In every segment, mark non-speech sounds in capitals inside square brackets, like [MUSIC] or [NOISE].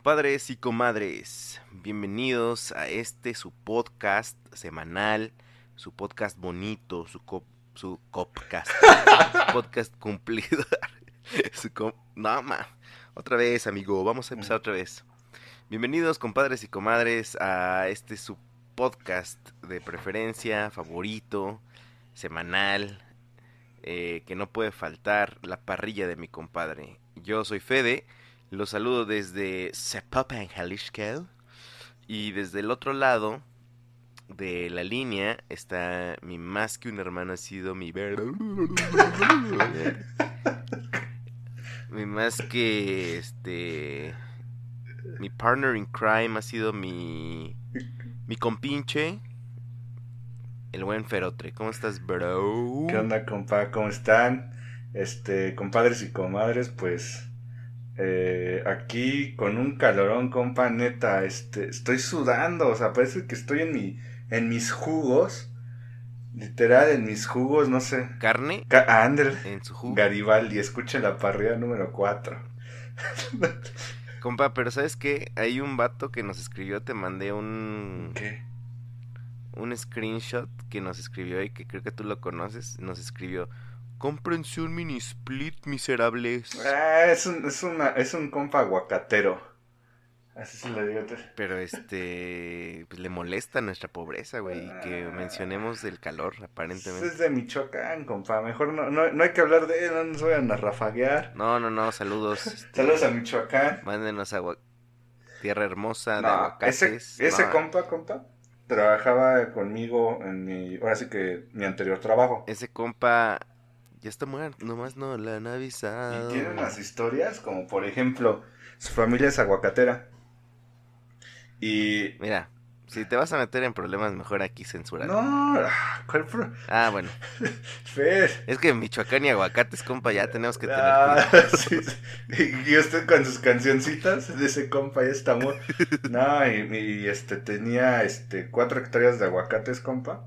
Compadres y comadres, bienvenidos a este su podcast semanal, su podcast bonito, su cop, su copcast, su [LAUGHS] podcast cumplido. [LAUGHS] su com- no, ma. Otra vez, amigo, vamos a empezar otra vez. Bienvenidos, compadres y comadres, a este su podcast de preferencia, favorito, semanal, eh, que no puede faltar, la parrilla de mi compadre. Yo soy Fede, los saludo desde Zapopan, Jalisco, y desde el otro lado de la línea está mi más que un hermano, ha sido mi [LAUGHS] mi más que este mi partner in crime ha sido mi mi compinche el buen Ferotre. ¿Cómo estás, bro? ¿Qué onda, compa? ¿Cómo están? Este, compadres y comadres, pues eh, aquí con un calorón, compa, neta, este, estoy sudando, o sea, parece que estoy en mi, en mis jugos, literal, en mis jugos, no sé. Carne Ca- ah, ándale, en su jugo. Garibaldi, escuche la parrilla número 4. [LAUGHS] Compa, pero ¿sabes qué? Hay un vato que nos escribió, te mandé un ¿Qué? un screenshot que nos escribió y que creo que tú lo conoces. Nos escribió, "Cómprense un mini split, miserables." Ah, es un, es una, es un compa aguacatero. Así se lo digo. Pero este, pues le molesta nuestra pobreza, güey, y que mencionemos el calor, aparentemente. Es de Michoacán, compa. Mejor no, no, no hay que hablar de él, no nos vayan a rafaguear. No, no, no, saludos. este, [LAUGHS] Saludos a Michoacán. Mándenos agua... Tierra hermosa de aguacates. ese, ese No, compa, compa, trabajaba conmigo en mi, ahora sí que mi anterior trabajo. Ese compa ya está muerto, nomás no la han Y avisado. tiene unas historias, como por ejemplo, su familia es aguacatera. Y... Mira, si te vas a meter en problemas, mejor aquí censurar. No, ah, ¿cuál pro- Ah, bueno. [LAUGHS] Fer. Es que Michoacán y aguacates, compa, ya tenemos que tener Ah, cuidado. [LAUGHS] sí, sí. Y usted con sus cancioncitas de ese compa ya está muy... [LAUGHS] No, y, y, este tenía este cuatro hectáreas de aguacates, compa.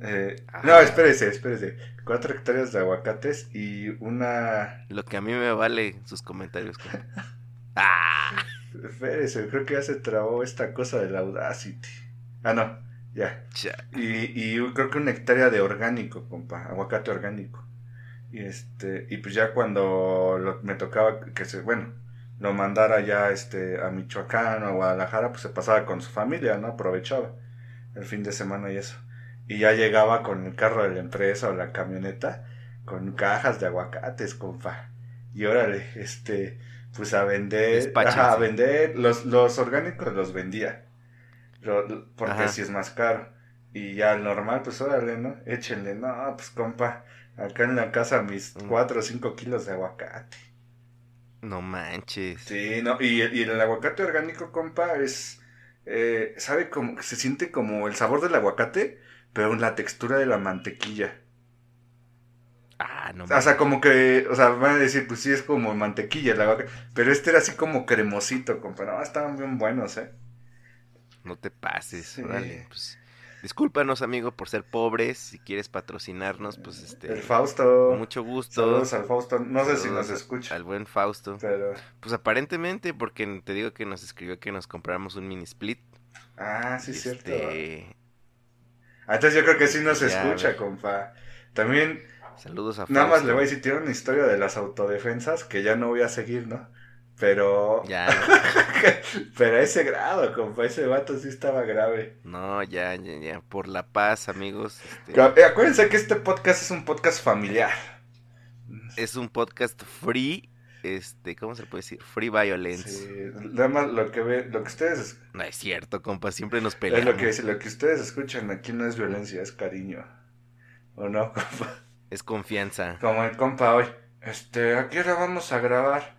Eh, no, espérese, espérese. Cuatro hectáreas de aguacates y una... Lo que a mí me vale sus comentarios. [LAUGHS] Ah, Espérese, creo que ya se trabó esta cosa del Audacity. Ah, no, ya. Y, y creo que una hectárea de orgánico, compa, aguacate orgánico. Y este, y pues ya cuando lo- me tocaba que se, bueno, lo mandara ya este a Michoacán o a Guadalajara, pues se pasaba con su familia, ¿no? Aprovechaba el fin de semana y eso. Y ya llegaba con el carro de la empresa o la camioneta con cajas de aguacates, compa. Y órale, este, pues a vender, ajá, a vender, los, los orgánicos los vendía. Lo- porque si es más caro. Y ya el normal, pues órale, ¿no? Échenle, no, pues compa, acá en la casa mis Mm. 4 o 5 kilos de aguacate. No manches. Sí, no, y, el- y el aguacate orgánico, compa, es, eh, sabe como, se siente como el sabor del aguacate, pero en la textura de la mantequilla. Ah, no O sea, como que, o sea, van a decir, pues sí, es como mantequilla el aguacate, pero este era así como cremosito, compa, no, estaban bien buenos, ¿eh? No te pases, Sí. órale, pues. Discúlpanos, amigo, por ser pobres. Si quieres patrocinarnos, pues este. El Fausto, mucho gusto. saludos al Fausto, no sé si nos escucha, Al buen Fausto. pero, Pues aparentemente, porque te digo que nos escribió que nos compráramos un mini split. ah, sí, es cierto. Ah, Entonces yo creo que sí nos escucha, compa. También, Saludos a nada más le voy a decir, tiene una historia de las autodefensas que ya no voy a seguir, ¿no? Pero, Ya, [LAUGHS] pero a ese grado, compa, ese vato sí estaba grave. no, ya, ya, ya. Por la paz, amigos. este, eh, Acuérdense que este podcast es un podcast familiar. es un podcast free este, ¿cómo se puede decir? Free violence. Sí, nada más lo que ve, lo que ustedes No es cierto, compa, siempre nos es peleamos. lo que lo que ustedes escuchan aquí no es violencia, es cariño. ¿O no, compa? Es confianza. Como el compa hoy. Este, ¿a qué hora vamos a grabar?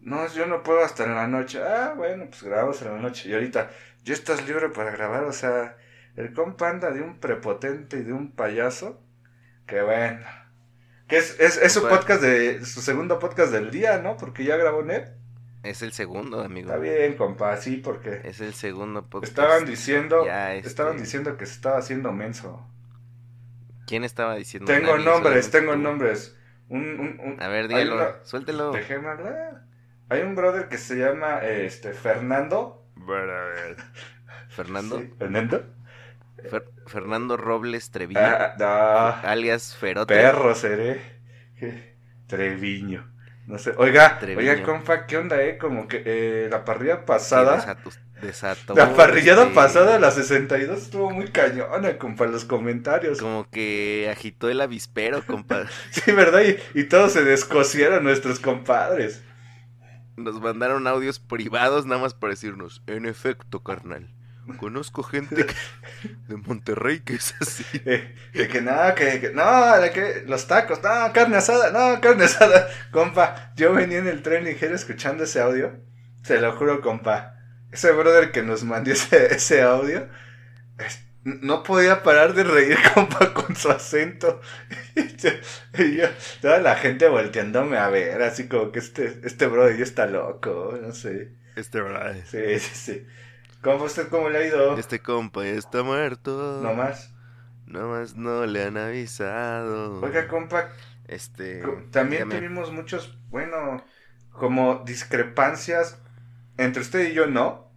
No, yo no puedo hasta en la noche. Ah, bueno, pues grabamos en la noche. Y ahorita, ¿ya estás libre para grabar? O sea, el compa anda de un prepotente y de un payaso. Que bueno. Que es, es, es su podcast de, su segundo podcast del día, ¿no? Porque ya grabó Net. Es el segundo, amigo. Está bien, compa, sí, porque Es el segundo podcast. estaban diciendo, Ya, este- estaban diciendo que se estaba haciendo menso. ¿Quién estaba diciendo? Tengo nombres, tengo tú. nombres. Un, un, un- A ver, hay dígalo, una- suéltelo. Déjeme hablar. Hay un brother que se llama este Fernando. Fernando. Sí, Fernando. Fer- Fernando Robles Treviño. Ah, no, alias Ferote. perro seré. [LAUGHS] Treviño. No sé. Oiga, Treviño. oiga, compa, ¿qué onda, eh? Como que eh, la parrilla Sí, pasada. desato- desató, la parrillada este, pasada, la 62, estuvo muy cañona, compa, los comentarios. Como que agitó el avispero, compa. [LAUGHS] Sí, ¿verdad? Y, y todos se descosieron nuestros compadres. Nos mandaron audios privados nada más para decirnos, en efecto, carnal. Conozco gente que- de Monterrey que es así. [LAUGHS] Eh, de que no, que, que- no, de que los tacos, no, carne asada, no, carne asada. Compa, yo venía en el tren ligero escuchando ese audio. Se lo juro, compa. Ese brother que nos mandó ese, ese audio, es- no podía parar de reír, [LAUGHS] compa, con su acento. Y [LAUGHS] yo- y yo, toda la gente volteándome a ver, así como que este, este brother ya está loco, no sé. Este verdad. Sí, sí, sí. ¿Cómo usted cómo le ha ido? Este compa ya está muerto. No más. Nomás no le han avisado. Oiga, compa, Este. También dígame. tuvimos muchos, bueno, como discrepancias entre usted y yo, no,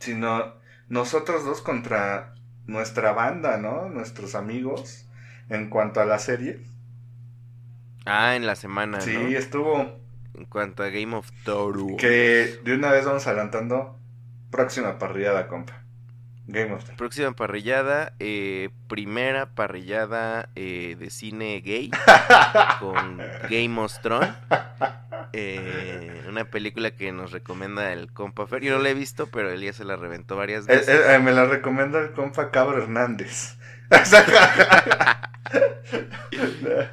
sino nosotros dos contra nuestra banda, ¿no? Nuestros amigos en cuanto a la serie. Ah, en la semana. Sí, ¿no? estuvo En cuanto a Game of Thrones. que de una vez vamos adelantando próxima parrillada, compa. Game of Thrones. Próxima parrillada, eh, primera parrillada eh, de cine gay [LAUGHS] con Game of Thrones. Eh, una película que nos recomienda el compa Fer. Yo no la he visto, pero él ya se la reventó varias Eh, veces. eh, eh, me la recomienda el compa Cabro Hernández. [LAUGHS]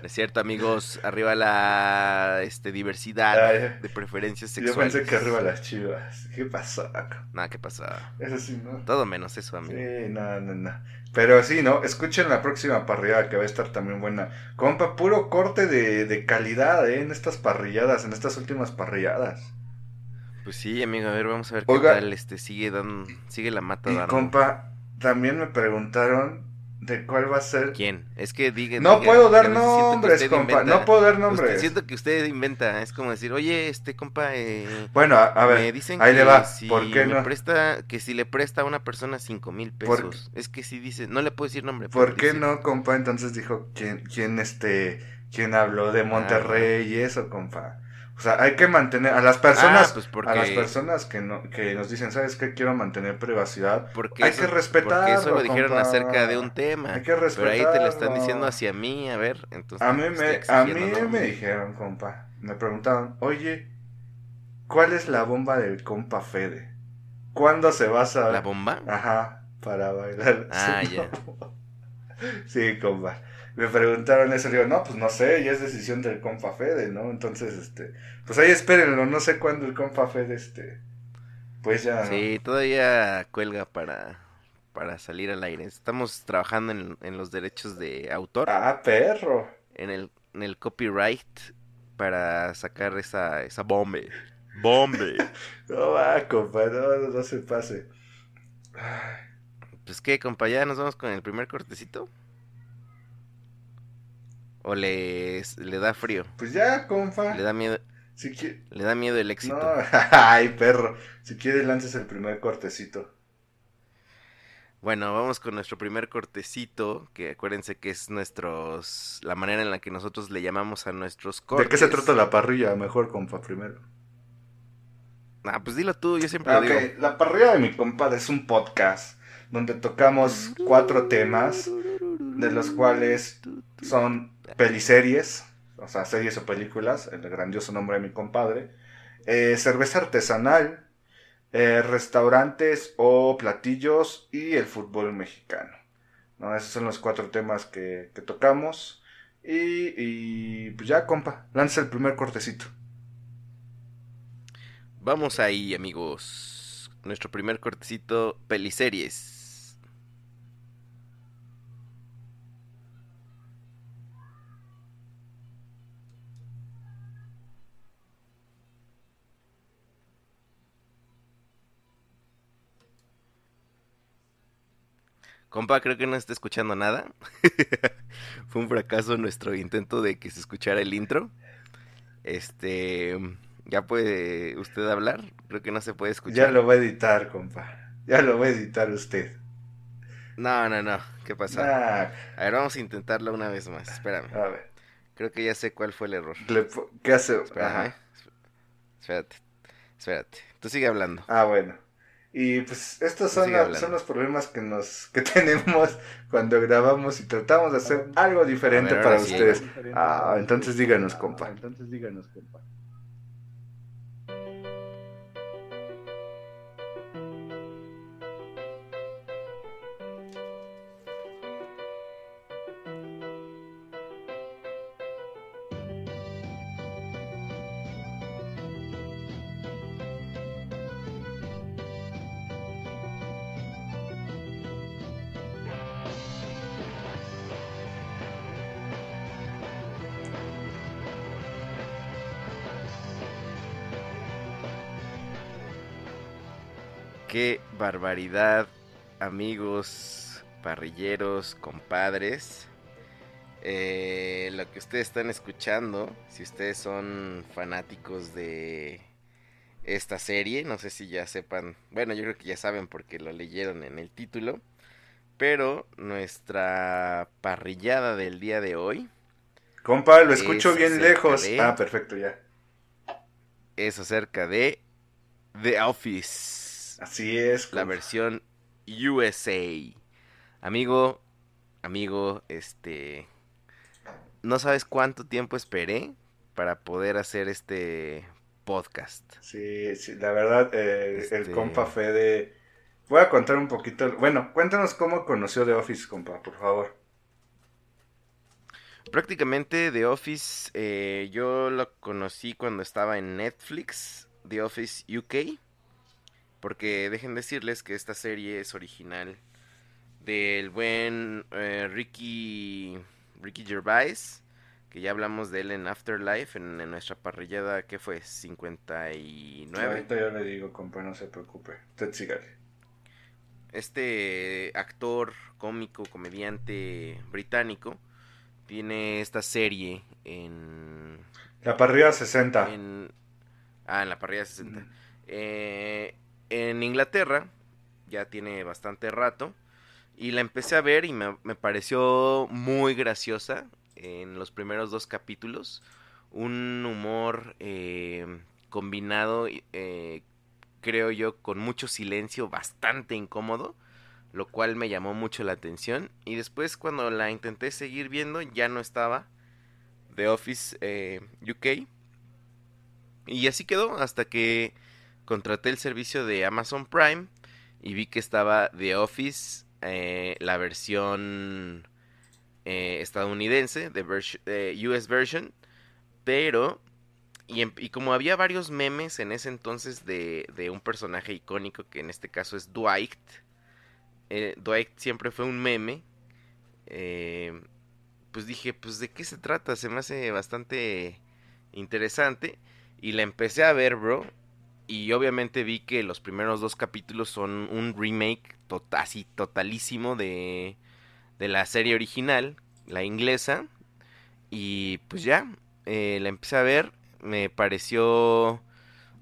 Es cierto, amigos, arriba la este, diversidad Ay, de preferencias Yo sexuales. pensé que arriba las chivas. ¿Qué pasó? Nada, ¿qué pasa? Eso sí, ¿no? Todo menos eso, amigo. Sí, no, no, no. Pero sí, ¿no? Escuchen la próxima parrillada que va a estar también buena. Compa, puro corte de, de calidad, ¿eh? En estas parrilladas, en estas últimas parrilladas. Pues sí, amigo, a ver, vamos a ver qué tal este sigue dando, sigue la mata Y dando. compa, también me preguntaron de cuál va a ser. ¿Quién? Es que diga. No diga, puedo dar nombres, usted compa. inventa. No puedo dar Usted- nombres. siento que usted inventa. Es como decir, oye, este compa. Eh, Bueno, a, a ver. me dicen ahí que le va. si ¿Por qué no? presta, que si le presta a una persona cinco mil ¿Por pesos. Es que si dice, no le puedo decir nombre. ¿Por qué dice- no, compa? Entonces dijo quién, quién este, quién habló de Monterrey y eso, compa. O sea, hay que mantener a las personas, Ah, pues porque, a las personas que no, que nos dicen, ¿sabes qué? Quiero mantener privacidad. porque hay eso- que respetarlo, Porque eso lo dijeron compa. acerca de un tema. Hay que Pero ahí te lo están diciendo hacia mí, a ver. Entonces, A mí me, a mí ¿no? me dijeron, compa, me preguntaban, oye, ¿cuál es la bomba del compa Fede? ¿Cuándo se va a saber? ¿La bomba? Ajá, para bailar. [LAUGHS] Ah, ya. Sí, compa. Me preguntaron eso, digo, no, pues no sé, ya es decisión del compa Fede, ¿no? Entonces, este, pues ahí espérenlo, no sé cuándo el compa Fede, este, pues ya. Sí, todavía cuelga para, para salir al aire. Estamos trabajando en, en los derechos de autor, Ah, perro. en el, en el copyright, para sacar esa, esa bombe. Bombe. [LAUGHS] No va, compa, no, no, no se pase. Ay, Pues qué, compa, ya nos vamos con el primer cortecito. ¿O le, le da frío? Pues ya, compa. ¿Le da miedo, Si qui- le da miedo el éxito? No, [LAUGHS] ay, perro. Si quieres, lances el primer cortecito. Bueno, vamos con nuestro primer cortecito, que acuérdense que es nuestros, la manera en la que nosotros le llamamos a nuestros cortes. ¿De qué se trata la parrilla? Mejor, compa, primero. Ah, pues dilo tú, yo siempre Ah, lo digo. ok, La parrilla de mi compadre es un podcast donde tocamos cuatro temas, de los cuales son peliseries, o sea, series o películas, el grandioso nombre de mi compadre. Eh, cerveza artesanal, eh, restaurantes o platillos y el fútbol mexicano. ¿no? Esos son los cuatro temas que, que tocamos. Y, y, pues ya, compa, lanza el primer cortecito. Vamos ahí, amigos. Nuestro primer cortecito, peliseries. Compa, creo que no está escuchando nada. [LAUGHS] Fue un fracaso nuestro intento de que se escuchara el intro. Este, ¿ya puede usted hablar? Creo que no se puede escuchar. Ya lo va a editar, compa. Ya lo va a editar usted. No, no, no. ¿Qué pasó? Ah, A ver, vamos a intentarlo una vez más. Espérame. a ver. Creo que ya sé cuál fue el error. ¿Qué hace? Espérame. Ajá. Espérate. Espérate. Tú sigue hablando. Ah, bueno. Y pues estos son, Sigue la- son los problemas que nos que [LAUGHS] tenemos cuando grabamos y tratamos de hacer algo diferente ver, para sí. ustedes. Ah, entonces díganos, compa. Entonces díganos, compa. Barbaridad, amigos, parrilleros, compadres. Eh, lo que ustedes están escuchando, si ustedes son fanáticos de esta serie, no sé si ya sepan, bueno, yo creo que ya saben porque lo leyeron en el título, pero nuestra parrillada del día de hoy Compa, lo escucho Es bien lejos. de- Ah, perfecto, ya. es acerca de The Office. Así es. la compa. versión USA. Amigo, amigo, este... No sabes cuánto tiempo esperé para poder hacer este podcast. Sí, sí, la verdad, eh, el Este- compa Fede. Voy a contar un poquito. Bueno, cuéntanos cómo conoció The Office, compa, por favor. Prácticamente The Office eh, yo lo conocí cuando estaba en Netflix, The Office UK. Porque dejen decirles que esta serie es original del buen eh, Ricky, Ricky Gervais, que ya hablamos de él en Afterlife, en, en nuestra parrillada, que fue? 59. Ahorita yo le digo, compa, no se preocupe. Usted sígale. Este actor, cómico, comediante británico, tiene esta serie en La parrilla 60. en ah en la parrilla 60 Ujú. Eh, en Inglaterra ya tiene bastante rato y la empecé a ver y me, pareció muy graciosa en los primeros dos capítulos. Un humor eh, combinado eh, creo yo con mucho silencio bastante incómodo lo cual me llamó mucho la atención. Y después cuando la intenté seguir viendo ya no estaba. The Office eh, UK y así quedó hasta que contraté el servicio de Amazon Prime y vi que estaba The Office, eh, la versión eh, estadounidense, de US version, pero y, em- y como había varios memes en ese entonces de, de un personaje icónico que en este caso es Dwight, eh, Dwight siempre fue un meme, pues dije, pues de qué se trata, se me hace bastante interesante y la empecé a ver, bro. Y obviamente vi que los primeros dos capítulos son un remake así totalísimo de, de la serie original, la inglesa. Y pues ya, eh, la empecé a ver. Me pareció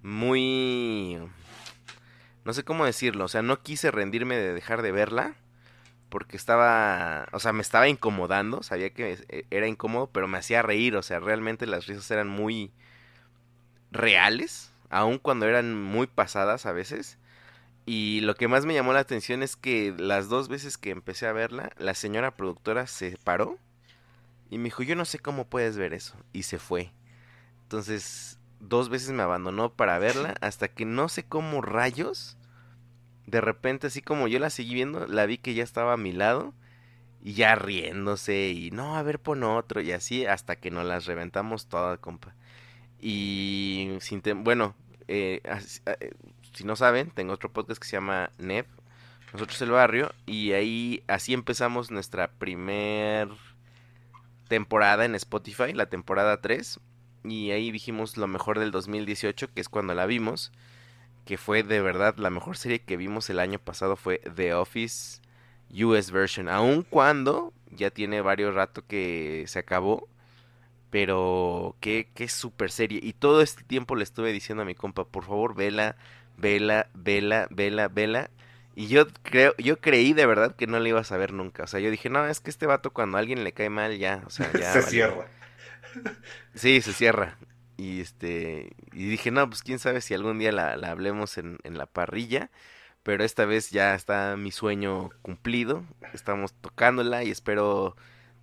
muy... No sé cómo decirlo. O sea, no quise rendirme de dejar de verla. Porque estaba... O sea, me estaba incomodando. Sabía que eh, era incómodo, pero me hacía reír. O sea, realmente las risas eran muy reales, aun cuando eran muy pasadas a veces. Y lo que más me llamó la atención es que las dos veces que empecé a verla, la señora productora se paró Y me dijo, yo no sé cómo puedes ver eso. Y se fue. Entonces, dos veces me abandonó para verla [LAUGHS] hasta que no sé cómo rayos. De repente, así como yo la seguí viendo, la vi que ya estaba a mi lado y ya riéndose y no, a ver, pon otro y así hasta que nos las reventamos todas, compa. Y bueno, eh, eh, si no saben, tengo otro podcast que se llama NEP, Nosotros el Barrio, y ahí así empezamos nuestra primer temporada en Spotify, la temporada 3, y ahí dijimos lo mejor del 2018, que es cuando la vimos, que fue de verdad la mejor serie que vimos el año pasado fue The Office US version, aun cuando ya tiene varios rato que se acabó, pero qué, qué super serie. Y todo este tiempo le estuve diciendo a mi compa, por favor, vela, vela, vela, vela, vela. Y yo creo, yo creí de verdad que no le ibas a ver nunca. O sea, yo dije, no, es que este vato cuando a alguien le cae mal ya, o sea, [LAUGHS] ya. se cierra. [LAUGHS] Sí, se cierra. Y este, y dije, no, pues quién sabe si algún día la, la hablemos en, en la parrilla. Pero esta vez ya está mi sueño cumplido. Estamos tocándola y espero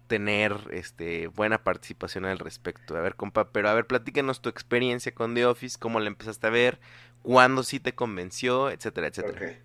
tener este buena participación al respecto. A ver, compa, pero a ver, platícanos tu experiencia con The Office, cómo la empezaste a ver, cuándo sí te convenció, etcétera, etcétera.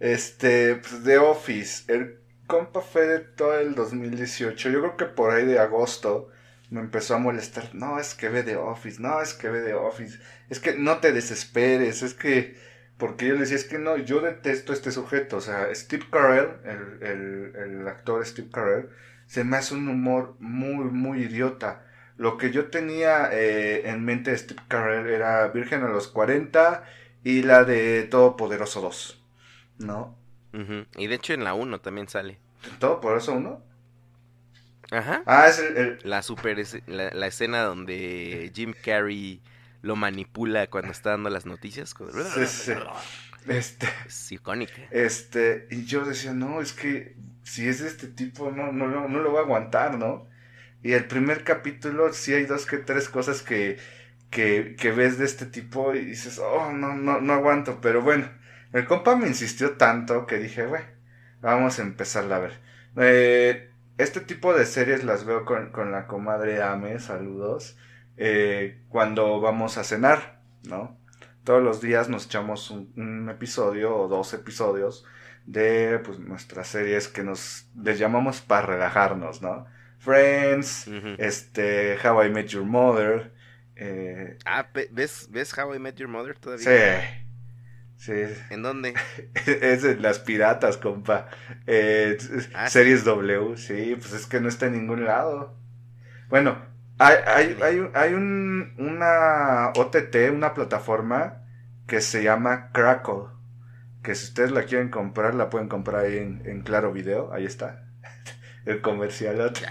Este, pues The Office, el compa fue de todo el 2018. Yo creo que por ahí de agosto me empezó a molestar. No, es que ve The Office, no, es que ve The Office. Es que no te desesperes, es que porque yo le decía, es que no, yo detesto este sujeto. O sea, Steve Carell, el, el, actor Steve Carell, se me hace un humor muy, muy idiota. Lo que yo tenía eh, en mente de Steve Carell era Virgen a los 40 y la de Todopoderoso 2. ¿No? Y de hecho en la 1 también sale. ¿Todopoderoso 1? Ajá. Ah, es el... La super, la, la escena donde Jim Carrey lo manipula cuando está dando las noticias. Sí, sí. Este, es icónica. Este, y yo decía, no, es que si es de este tipo, no, no, no, no lo voy a aguantar, ¿no? Y el primer capítulo, sí hay dos que tres cosas que, que, que ves de este tipo y dices, oh, no, no, no aguanto. Pero bueno, el compa me insistió tanto que dije, bueno, vamos a empezarla a ver. Eh, este tipo de series las veo con, con la comadre Ame, saludos. Eh, cuando vamos a cenar, ¿no? Todos los días nos echamos un, episodio o dos episodios de pues, nuestras series que nos les llamamos para relajarnos, ¿no? Friends, este, How I Met Your Mother. Eh, ah, ¿ves, ¿ves How I Met Your Mother todavía? Sí. Sí. ¿En dónde? [LAUGHS] es en las piratas, compa. Eh, ah, series W, sí, pues es que no está en ningún lado. Bueno, hay, hay, hay, hay un, una OTT, una plataforma que se llama Crackle. Que si ustedes la quieren comprar, la pueden comprar ahí en, Claro Video. Ahí está. [LAUGHS] El comercial. [LAUGHS]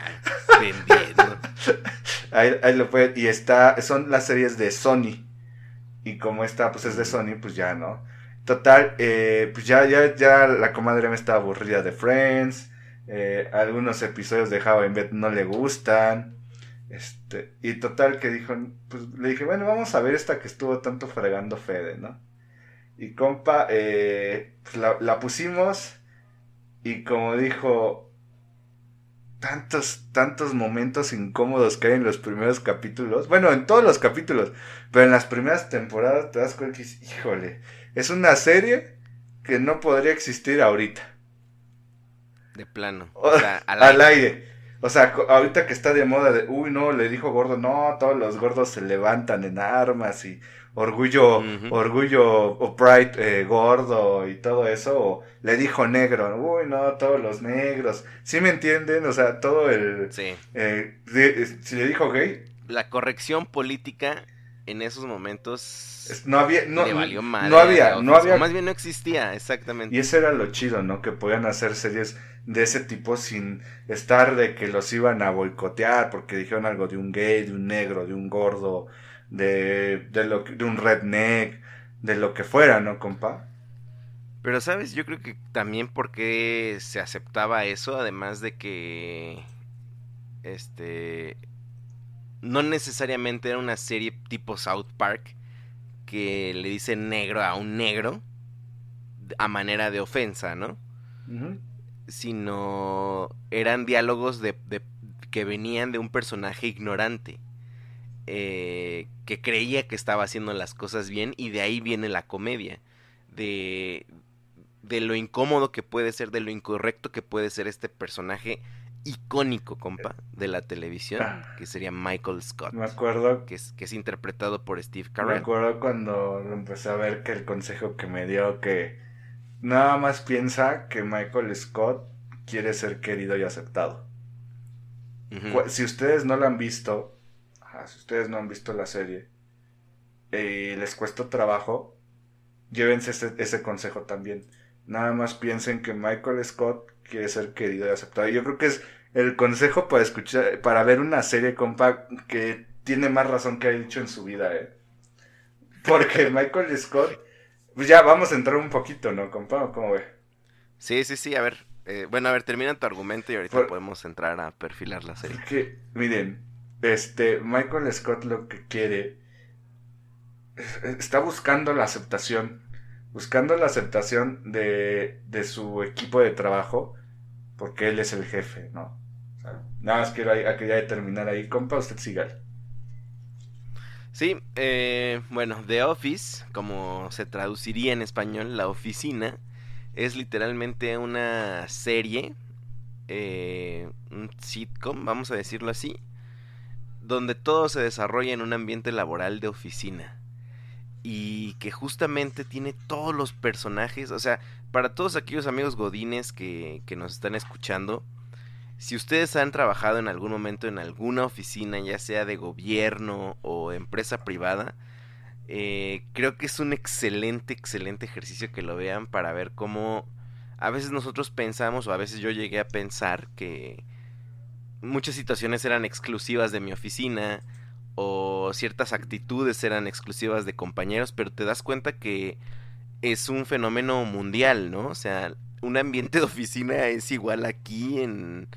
Ahí, ahí lo pueden. Y está, son las series de Sony. Y como esta pues es de Sony, pues ya, ¿no? Total, eh, pues ya, ya, ya la comadre me está aburrida de Friends. Eh, algunos episodios de How I Met no le gustan. Este, y total que dijo, pues le dije, bueno, vamos a ver esta que estuvo tanto fregando Fede, ¿no? Y compa, eh, pues la, pusimos y como dijo, tantos, tantos momentos incómodos que hay en los primeros capítulos, bueno, en todos los capítulos, pero en las primeras temporadas te das cuenta que, híjole, es una serie que no podría existir ahorita. De plano. [LAUGHS] O, sea, al, aire. O sea, ahorita que está de moda de, uy, no, le dijo gordo, no, todos los gordos se levantan en armas y orgullo, orgullo o pride eh, gordo y todo eso, o le dijo negro, uy, no, todos los negros, ¿sí me entienden? O sea, todo el... Sí. Eh, si le dijo gay. La corrección política en esos momentos no había no, valió no había no había más bien no existía exactamente y eso era lo chido no que podían hacer series de ese tipo sin estar de que los iban a boicotear porque dijeron algo de un gay de un negro de un gordo de de lo de un redneck de lo que fuera no compa pero sabes yo creo que también porque se aceptaba eso además de que este no necesariamente era una serie tipo South Park que le dice negro a un negro a manera de ofensa, ¿no? Sino eran diálogos de, que venían de un personaje ignorante. Eh, que creía que estaba haciendo las cosas bien y de ahí viene la comedia. De, de lo incómodo que puede ser, de lo incorrecto que puede ser este personaje icónico, compa, de la televisión, Ah. que sería Michael Scott, Me acuerdo, que es, que es interpretado por Steve me Carell. acuerdo cuando lo empecé a ver que el consejo que me dio que nada más piensa que Michael Scott quiere ser querido y aceptado. Si ustedes no la han visto, ajá, si ustedes no han visto la serie y les cuesta trabajo, llévense ese, ese consejo también. Nada más piensen que Michael Scott quiere ser querido y aceptado. Yo creo que es el consejo para escuchar, para ver una serie, compa, que tiene más razón que ha dicho en su vida, eh. Porque [LAUGHS] Michael Scott, pues ya vamos a entrar un poquito, ¿no, compa? ¿O ¿Cómo ve? Sí, sí, sí, a ver. eh, bueno, a ver, termina tu argumento y ahorita Por- podemos entrar a perfilar la serie. Que, miren, este, Michael Scott lo que quiere es- está buscando la aceptación, buscando la aceptación de, de su equipo de trabajo, porque él es el jefe, ¿no? Nada más quiero ahí- a que ya terminar ahí, compa, usted siga. Sí, eh, bueno, The Office, como se traduciría en español, la oficina, es literalmente una serie, eh, un sitcom, vamos a decirlo así, donde todo se desarrolla en un ambiente laboral de oficina. Y que justamente tiene todos los personajes, o sea, para todos aquellos amigos godines que, que nos están escuchando, si ustedes han trabajado en algún momento en alguna oficina, ya sea de gobierno o empresa privada, eh, creo que es un excelente, excelente ejercicio que lo vean para ver cómo a veces nosotros pensamos o a veces yo llegué a pensar que muchas situaciones eran exclusivas de mi oficina o ciertas actitudes eran exclusivas de compañeros, pero te das cuenta que es un fenómeno mundial, ¿no? O sea, un ambiente [LAUGHS] de oficina es igual aquí en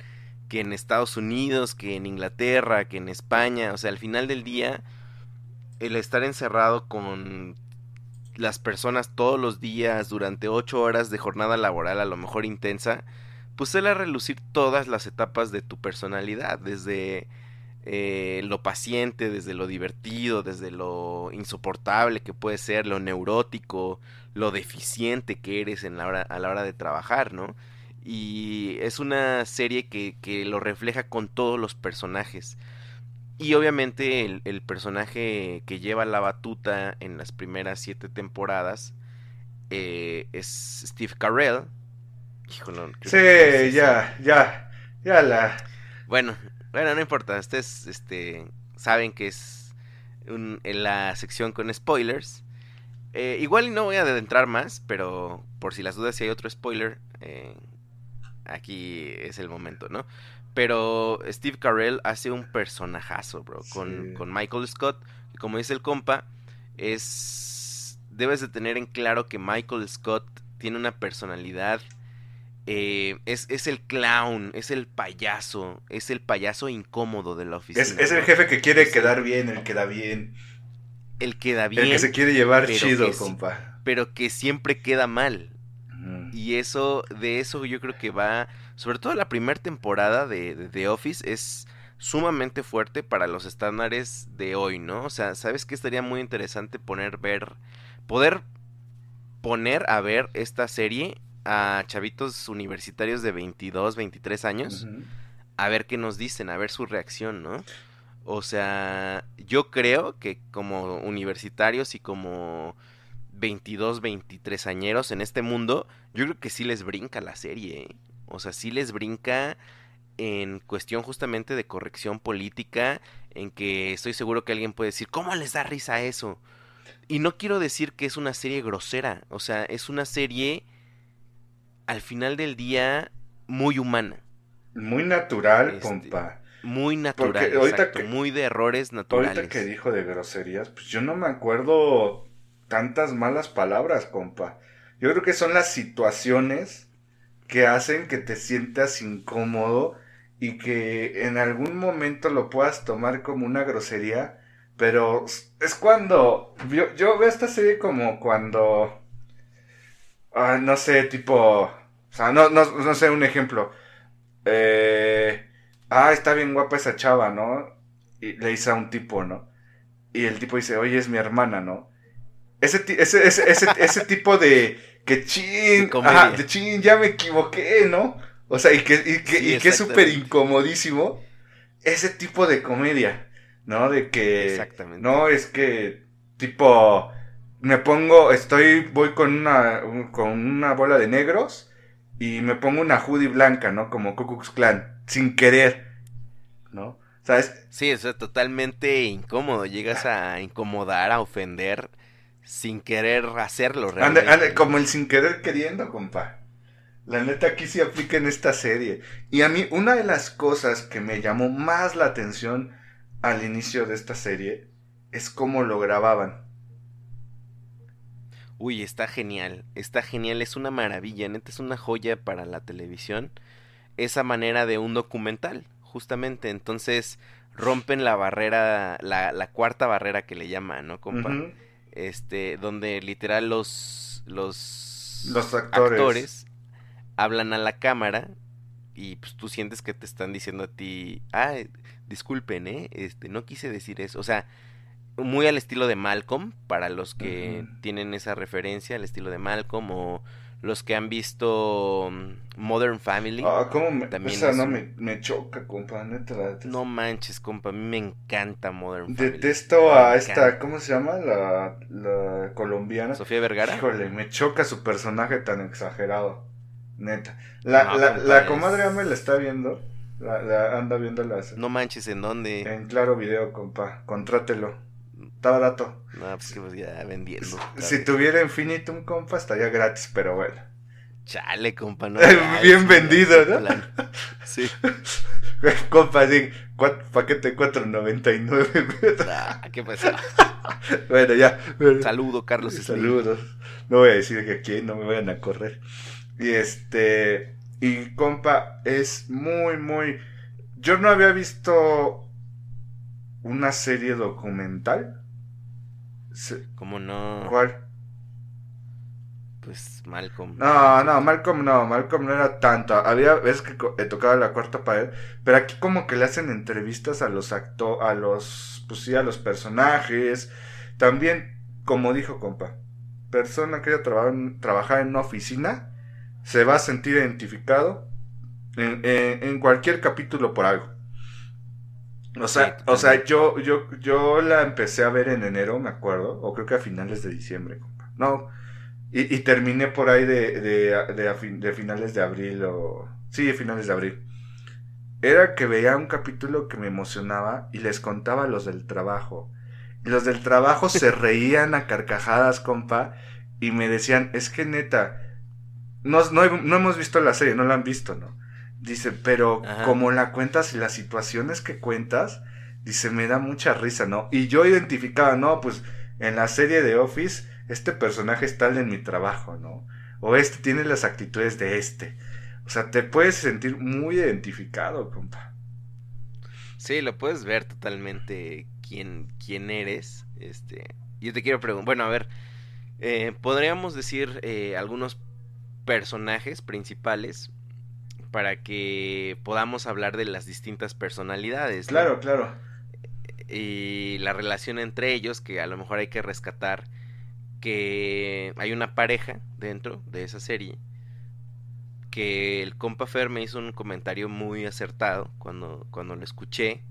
que en Estados Unidos, que en Inglaterra, que en España, o sea, al final del día el estar encerrado con las personas todos los días durante ocho horas de jornada laboral a lo mejor intensa, pues suele relucir todas las etapas de tu personalidad, desde eh, lo paciente, desde lo divertido, desde lo insoportable que puede ser, lo neurótico, lo deficiente que eres a la hora de trabajar, ¿no? Y es una serie que, que lo refleja con todos los personajes. Y obviamente el, el personaje que lleva la batuta en las primeras siete temporadas eh, es Steve Carell. Híjole, Sí, ya, ya, ya la... Bueno, bueno, no importa. Ustedes este, saben que es un- en la sección con spoilers. Eh, igual y no voy a adentrar más, pero por si las dudas si hay otro spoiler, eh, aquí es el momento, ¿no? Pero Steve Carell hace un personajazo, bro, con, Sí. con Michael Scott. Como dice el compa, es... Debes de tener en claro que Michael Scott tiene una personalidad eh, es, es el clown, es el payaso, es el payaso incómodo de la oficina. Es, es el jefe que quiere quedar bien, el que da bien, El que da bien, el que se quiere llevar chido, que compa. pero que siempre queda mal. Y eso, de eso yo creo que va, sobre todo la primera temporada de, de The Office es sumamente fuerte para los estándares de hoy, ¿no? O sea, ¿sabes qué estaría muy interesante poner, ver, poder poner a ver esta serie a chavitos universitarios de 22, 23 años? A ver qué nos dicen, a ver su reacción, ¿no? O sea, yo creo que como universitarios y como 22, 23 añeros en este mundo, yo creo que sí les brinca la serie, ¿eh? O sea, sí les brinca en cuestión justamente de corrección política, en que estoy seguro que alguien puede decir, ¿cómo les da risa eso? Y no quiero decir que es una serie grosera, o sea, es una serie al final del día muy humana. Muy natural, Este, compa. Muy natural, Porque ahorita exacto, que- muy de errores naturales. Ahorita que dijo de groserías, pues yo no me acuerdo tantas malas palabras, compa. Yo creo que son las situaciones que hacen que te sientas incómodo y que en algún momento lo puedas tomar como una grosería, pero es cuando yo, yo veo esta serie como cuando ah, no sé, tipo, o sea, no, no, no sé un ejemplo. Eh, ah, está bien guapa esa chava, ¿no? Y le dice a un tipo, ¿no? Y el tipo dice, oye, es mi hermana, ¿no? Ese, ese, ese, ese, ese tipo de que chin, ajá, de chin, ya me equivoqué, ¿no? O sea, y que, y que, y que es súper incomodísimo. Ese tipo de comedia, ¿no? De que. Exactamente. No, es que, tipo, me pongo, estoy, voy con una, con una bola de negros y me pongo una hoodie blanca, ¿no? Como Ku Klux Klan, sin querer, ¿no? ¿Sabes? Sí, eso es totalmente incómodo. Llegas a incomodar, a ofender sin querer hacerlo realmente. como el sin querer queriendo, compa. La neta aquí sí aplica en esta serie. Y a mí una de las cosas que me llamó más la atención al inicio de esta serie es cómo lo grababan. Uy, está genial, está genial, es una maravilla, neta es una joya para la televisión. Esa manera de un documental, justamente. Entonces rompen la barrera, la, la cuarta barrera que le llaman, ¿no, compa? este, donde literal los, los, los actores. hablan a la cámara y pues tú sientes que te están diciendo a ti, ah, disculpen, ¿eh? Este, no quise decir eso. O sea, muy al estilo de Malcolm, para los que tienen esa referencia, al estilo de Malcolm o los que han visto mm, Modern Family. Ah, ¿cómo me, También no me, choca, compa, neta, No manches, compa, a mí me encanta Modern Family. Detesto a esta, ¿cómo se llama? La, la colombiana. Sofía Vergara. Híjole, me choca su personaje tan exagerado, neta. La, la, la comadre Ame la está viendo, la, anda viendo las... No manches, ¿en dónde? En Claro Video, compa, contrátelo. Está barato. No, pues que pues ya vendiendo. Si tuviera Infinitum, compa, estaría gratis, pero bueno. Chale, compa, no. [LAUGHS] Bien vendido, ¿no? Sí. [LAUGHS] compa, sí, paquete 4.99. [LAUGHS] Ah, ¿qué pasa? bueno, ya. Saludo, Carlos. Saludos. No voy a decir que aquí no me vayan a correr. Y este. Y compa, es muy, muy. Yo no había visto una serie documental ¿Cómo no? ¿Cuál? Pues Malcolm. No, no, Malcolm no, Malcolm no era tanto. Había veces que he tocado la cuarta pared, pero aquí como que le hacen entrevistas a los actores, a los, pues sí, a los personajes. También, como dijo compa, persona que haya trabajado en una oficina se va a sentir identificado en cualquier capítulo por algo. O sea, o sea, yo, yo, yo la empecé a ver en enero, me acuerdo, o creo que a finales de diciembre, compa. No, y, y terminé por ahí de, de, de, de, finales de abril o... Sí, finales de abril. Era que veía un capítulo que me emocionaba y les contaba los del trabajo. Y los del trabajo se [LAUGHS] reían a carcajadas, compa, y me decían, es que neta, no, no, no hemos visto la serie, no la han visto, ¿no? Dice, pero como la cuentas y las situaciones que cuentas, dice, me da mucha risa, ¿no? Y yo identificaba, no, pues en la serie de Office, este personaje es tal en mi trabajo, ¿no? O este tiene las actitudes de este. O sea, te puedes sentir muy identificado, compa. Sí, lo puedes ver totalmente quién, quién eres. Este, yo te quiero preguntar, bueno, a ver, eh, podríamos decir eh, algunos personajes principales para que podamos hablar de las distintas personalidades. Claro, claro. Y la relación entre ellos, que a lo mejor hay que rescatar que hay una pareja dentro de esa serie que el compa Fer me hizo un comentario muy acertado cuando, cuando lo escuché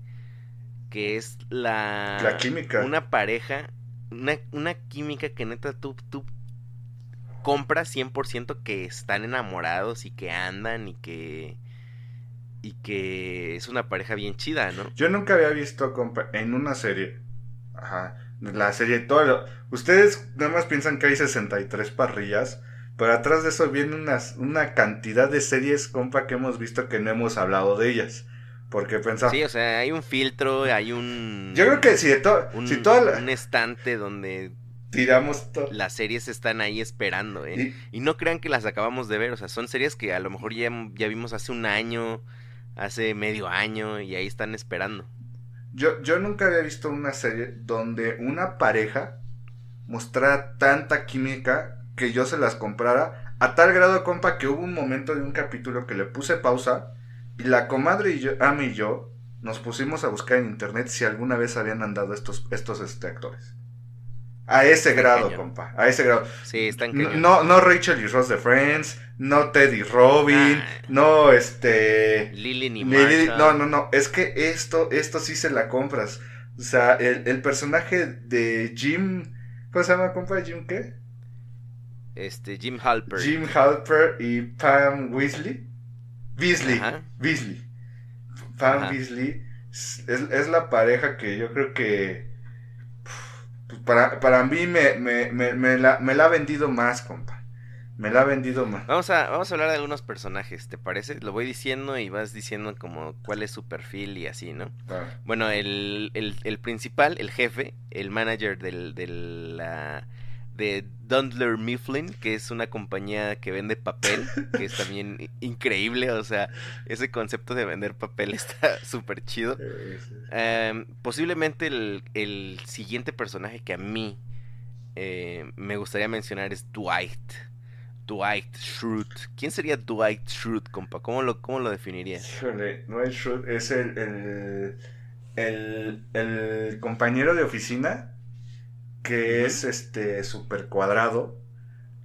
que es la, la química una pareja una, una química que neta tú, tú compra 100% que están enamorados y que andan y que y que es una pareja bien chida, ¿no? Yo nunca había visto en una serie. Ajá, la serie todo ustedes nada más piensan que hay 63 parrillas, pero atrás de eso viene unas, una cantidad de series, compa, que hemos visto que no hemos hablado de ellas. Porque pensamos. Sí, o sea, hay un filtro, hay un. Yo creo que si de todo. Un, si un estante donde tiramos todo. Las series están ahí esperando, ¿eh? ¿Y? no crean que las acabamos de ver, o sea, son series que a lo mejor ya, ya vimos hace un año, hace medio año, y ahí están esperando. Yo, yo nunca había visto una serie donde una pareja mostrara tanta química que yo se las comprara a tal grado, compa, que hubo un momento de un capítulo que le puse pausa Y la comadre y yo, Ami y yo, nos pusimos a buscar en internet si alguna vez habían andado estos, estos este, actores. A ese Está grado, cañón. compa. A ese grado. Sí, están cañón. no, no Rachel y Ross de Friends, no Teddy Robin, Ah. no este... Lily ni Lily- no, no, no, es que esto, esto sí se la compras. O sea, el, el personaje de Jim, ¿cómo se llama, compa? ¿Jim qué? Este, Jim Halper. Jim Halper y Pam Weasley. Beasley, Ajá. Beasley. Pam Ajá. Beasley es, es la pareja que yo creo que para, para mí me, me, me, me la, me la ha vendido más, compa. Me la ha vendido más. Vamos a, vamos a hablar de algunos personajes, ¿te parece? Lo voy diciendo y vas diciendo como cuál es su perfil y así, ¿no? Ah, Bueno, el, el, el principal, el jefe, el manager del, del, la- de Dundler Mifflin, que es una compañía que vende papel, que es también increíble, o sea, ese concepto de vender papel [LAUGHS] está súper chido. Em, posiblemente el, el siguiente personaje que a mí eh, me gustaría mencionar es Dwight. Dwight Schrute. ¿Quién sería Dwight Schrute, compa? ¿Cómo lo, cómo lo definirías? Dwight Schrute es el, el, el compañero de oficina que es este super cuadrado,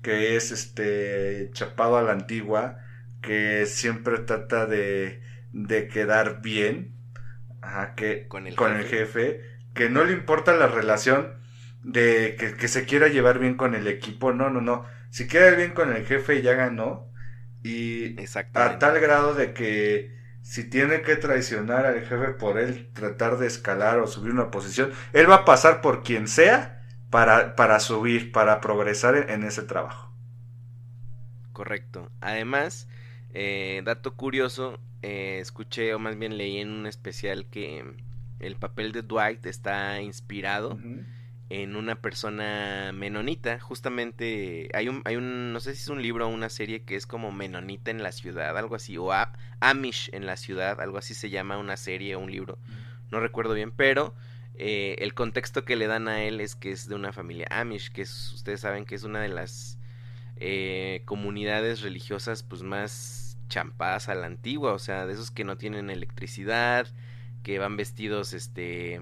que es este chapado a la antigua, que siempre trata de, de quedar bien ajá, que, Con el con el jefe. jefe, que no le importa la relación de que, que se quiera llevar bien con el equipo, no, no, no. Si queda bien con el jefe ya ganó. Y a tal grado de que si tiene que traicionar al jefe por él tratar de escalar o subir una posición, él va a pasar por quien sea para, para subir, para progresar en, en ese trabajo. Correcto. Además, eh, dato curioso, eh, escuché o más bien leí en un especial que el papel de Dwight está inspirado en una persona menonita. Justamente hay un, hay un, no sé si es un libro o una serie que es como menonita en la ciudad, algo así, o A- Amish en la ciudad, algo así se llama una serie o un libro, no recuerdo bien, pero eh, el contexto que le dan a él es que es de una familia Amish, que es, ustedes saben que es una de las eh, comunidades religiosas pues más champadas a la antigua, o sea, de esos que no tienen electricidad, que van vestidos este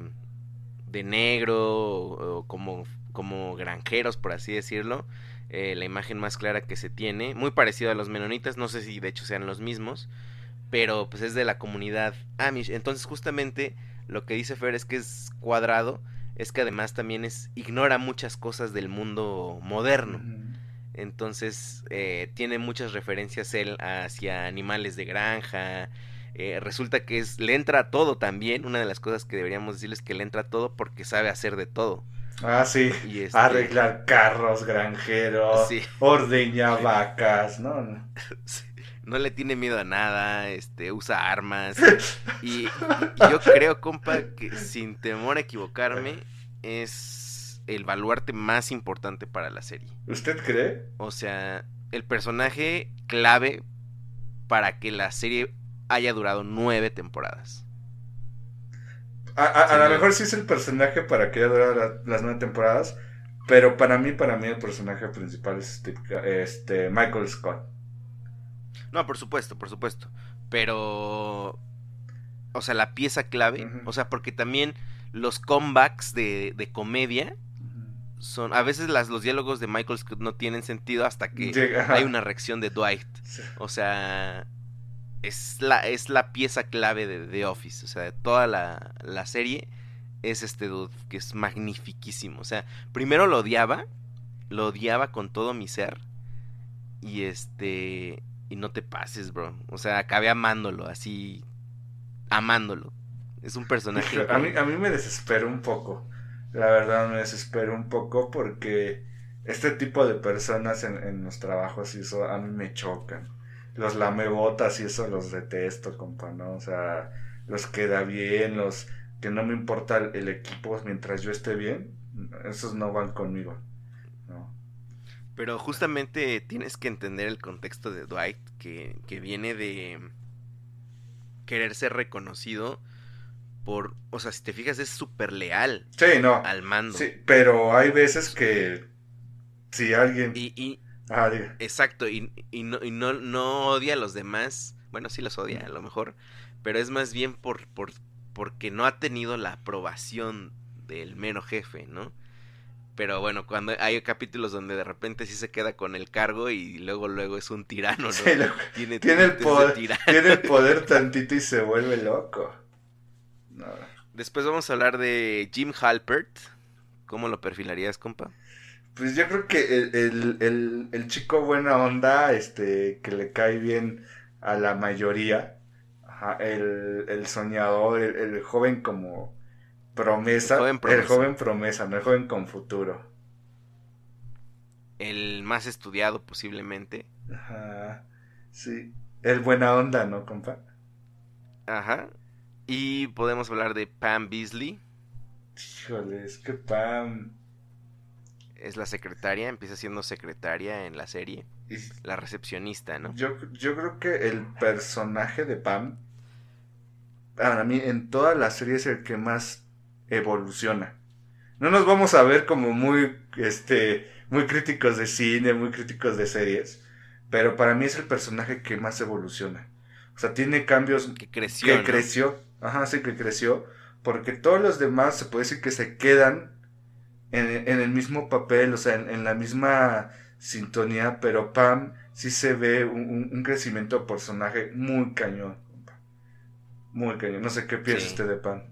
de negro o, o como, como granjeros, por así decirlo. Eh, la imagen más clara que se tiene, muy parecido a los menonitas, no sé si de hecho sean los mismos, pero pues es de la comunidad Amish. Entonces justamente lo que dice Fer es que es cuadrado, es que además también es ignora muchas cosas del mundo moderno. Entonces eh, tiene muchas referencias él hacia animales de granja. eh, resulta que es le entra a todo también. Una de las cosas que deberíamos decirles es que le entra a todo porque sabe hacer de todo. Ah, sí. Y este- Arreglar carros, granjeros, Sí. ordeña vacas, no. [LAUGHS] Sí, No le tiene miedo a nada, este, usa armas. Y, y yo creo, compa, que sin temor a equivocarme, es el baluarte más importante para la serie. ¿Usted cree? O sea, el personaje clave para que la serie haya durado nueve temporadas. A, a- a Sí, lo no. mejor sí es el personaje para que haya durado la- las nueve temporadas, pero para mí, para mí el personaje principal es este, Michael Scott. No, por supuesto, por supuesto. Pero. O sea, la pieza clave. O sea, porque también los comebacks de, de comedia son. A veces las, los diálogos de Michael Scott no tienen sentido hasta que Llega- [LAUGHS] hay una reacción de Dwight. O sea. Es la, es la pieza clave de The Office. O sea, de toda la, la serie. Es este dude que es magnifiquísimo. O sea, primero lo odiaba. Lo odiaba con todo mi ser. Y este. Y no te pases, bro. O sea, acabé amándolo, así. Amándolo. Es un personaje. A mí, a mí me desespera un poco. La verdad me desespera un poco porque este tipo de personas en, en los trabajos y eso a mí me chocan. Los lamebotas y eso los detesto, compa, ¿no? O sea, los que da bien, los que no me importa el, el equipo mientras yo esté bien, esos no van conmigo. Pero justamente tienes que entender el contexto de Dwight, que, que viene de querer ser reconocido por. O sea, si te fijas, es súper leal Sí, no. al mando. Sí, pero hay veces que si alguien... Y, y- Ah, exacto, y, y no, y no, no odia a los demás Bueno, sí los odia, a lo mejor. Pero es más bien por, por, porque no ha tenido la aprobación del mero jefe, ¿no? Pero bueno, cuando hay capítulos donde de repente sí se queda con el cargo y luego luego es un tirano, ¿no? Sí, lo- tiene, tiene, el poder, tirano. tiene el poder [LAUGHS] tantito y se vuelve loco. No. Después vamos a hablar de Jim Halpert. ¿Cómo lo perfilarías, compa? Pues yo creo que el, el, el, el chico buena onda, este, que le cae bien a la mayoría, ajá, el, el soñador, el joven como promesa, El joven promesa. el joven promesa, no el joven con futuro. El más estudiado posiblemente. Ajá, sí, el buena onda, ¿no, compa? Ajá. Y podemos hablar de Pam Beasley. Híjole, es que Pam... Es la secretaria, empieza siendo secretaria en la serie. y- La recepcionista, ¿no? Yo, yo creo que el personaje de Pam, para mí, en toda la serie es el que más evoluciona. No nos vamos a ver como muy, este, muy críticos de cine, muy críticos de series, pero para mí es el personaje que más evoluciona. O sea, tiene cambios Que creció. que ¿no? creció, ajá, sí que creció, porque todos los demás se puede decir que se quedan en, en el mismo papel, o sea, en, en la misma sintonía, pero Pam sí se ve un, un- un crecimiento de personaje muy cañón. Muy cañón. No sé qué piensa Sí. usted de Pam.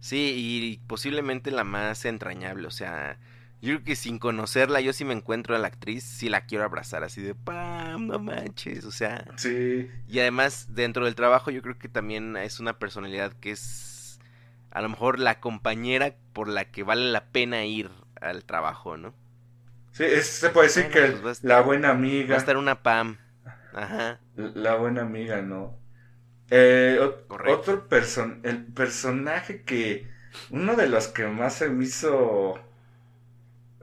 Sí, y posiblemente la más entrañable. O sea, yo creo que sin conocerla, yo sí me encuentro a la actriz, sí la quiero abrazar así de Pam, no manches. O sea, Sí, y además dentro del trabajo yo creo que también es una personalidad que es a lo mejor la compañera por la que vale la pena ir al trabajo, ¿no? sí, es- se puede decir Bueno, que pues estar- la buena Va a amiga, estar una Pam. Ajá. la buena amiga, ¿no? Eh, Correcto. otro person el personaje que uno de los que más se me hizo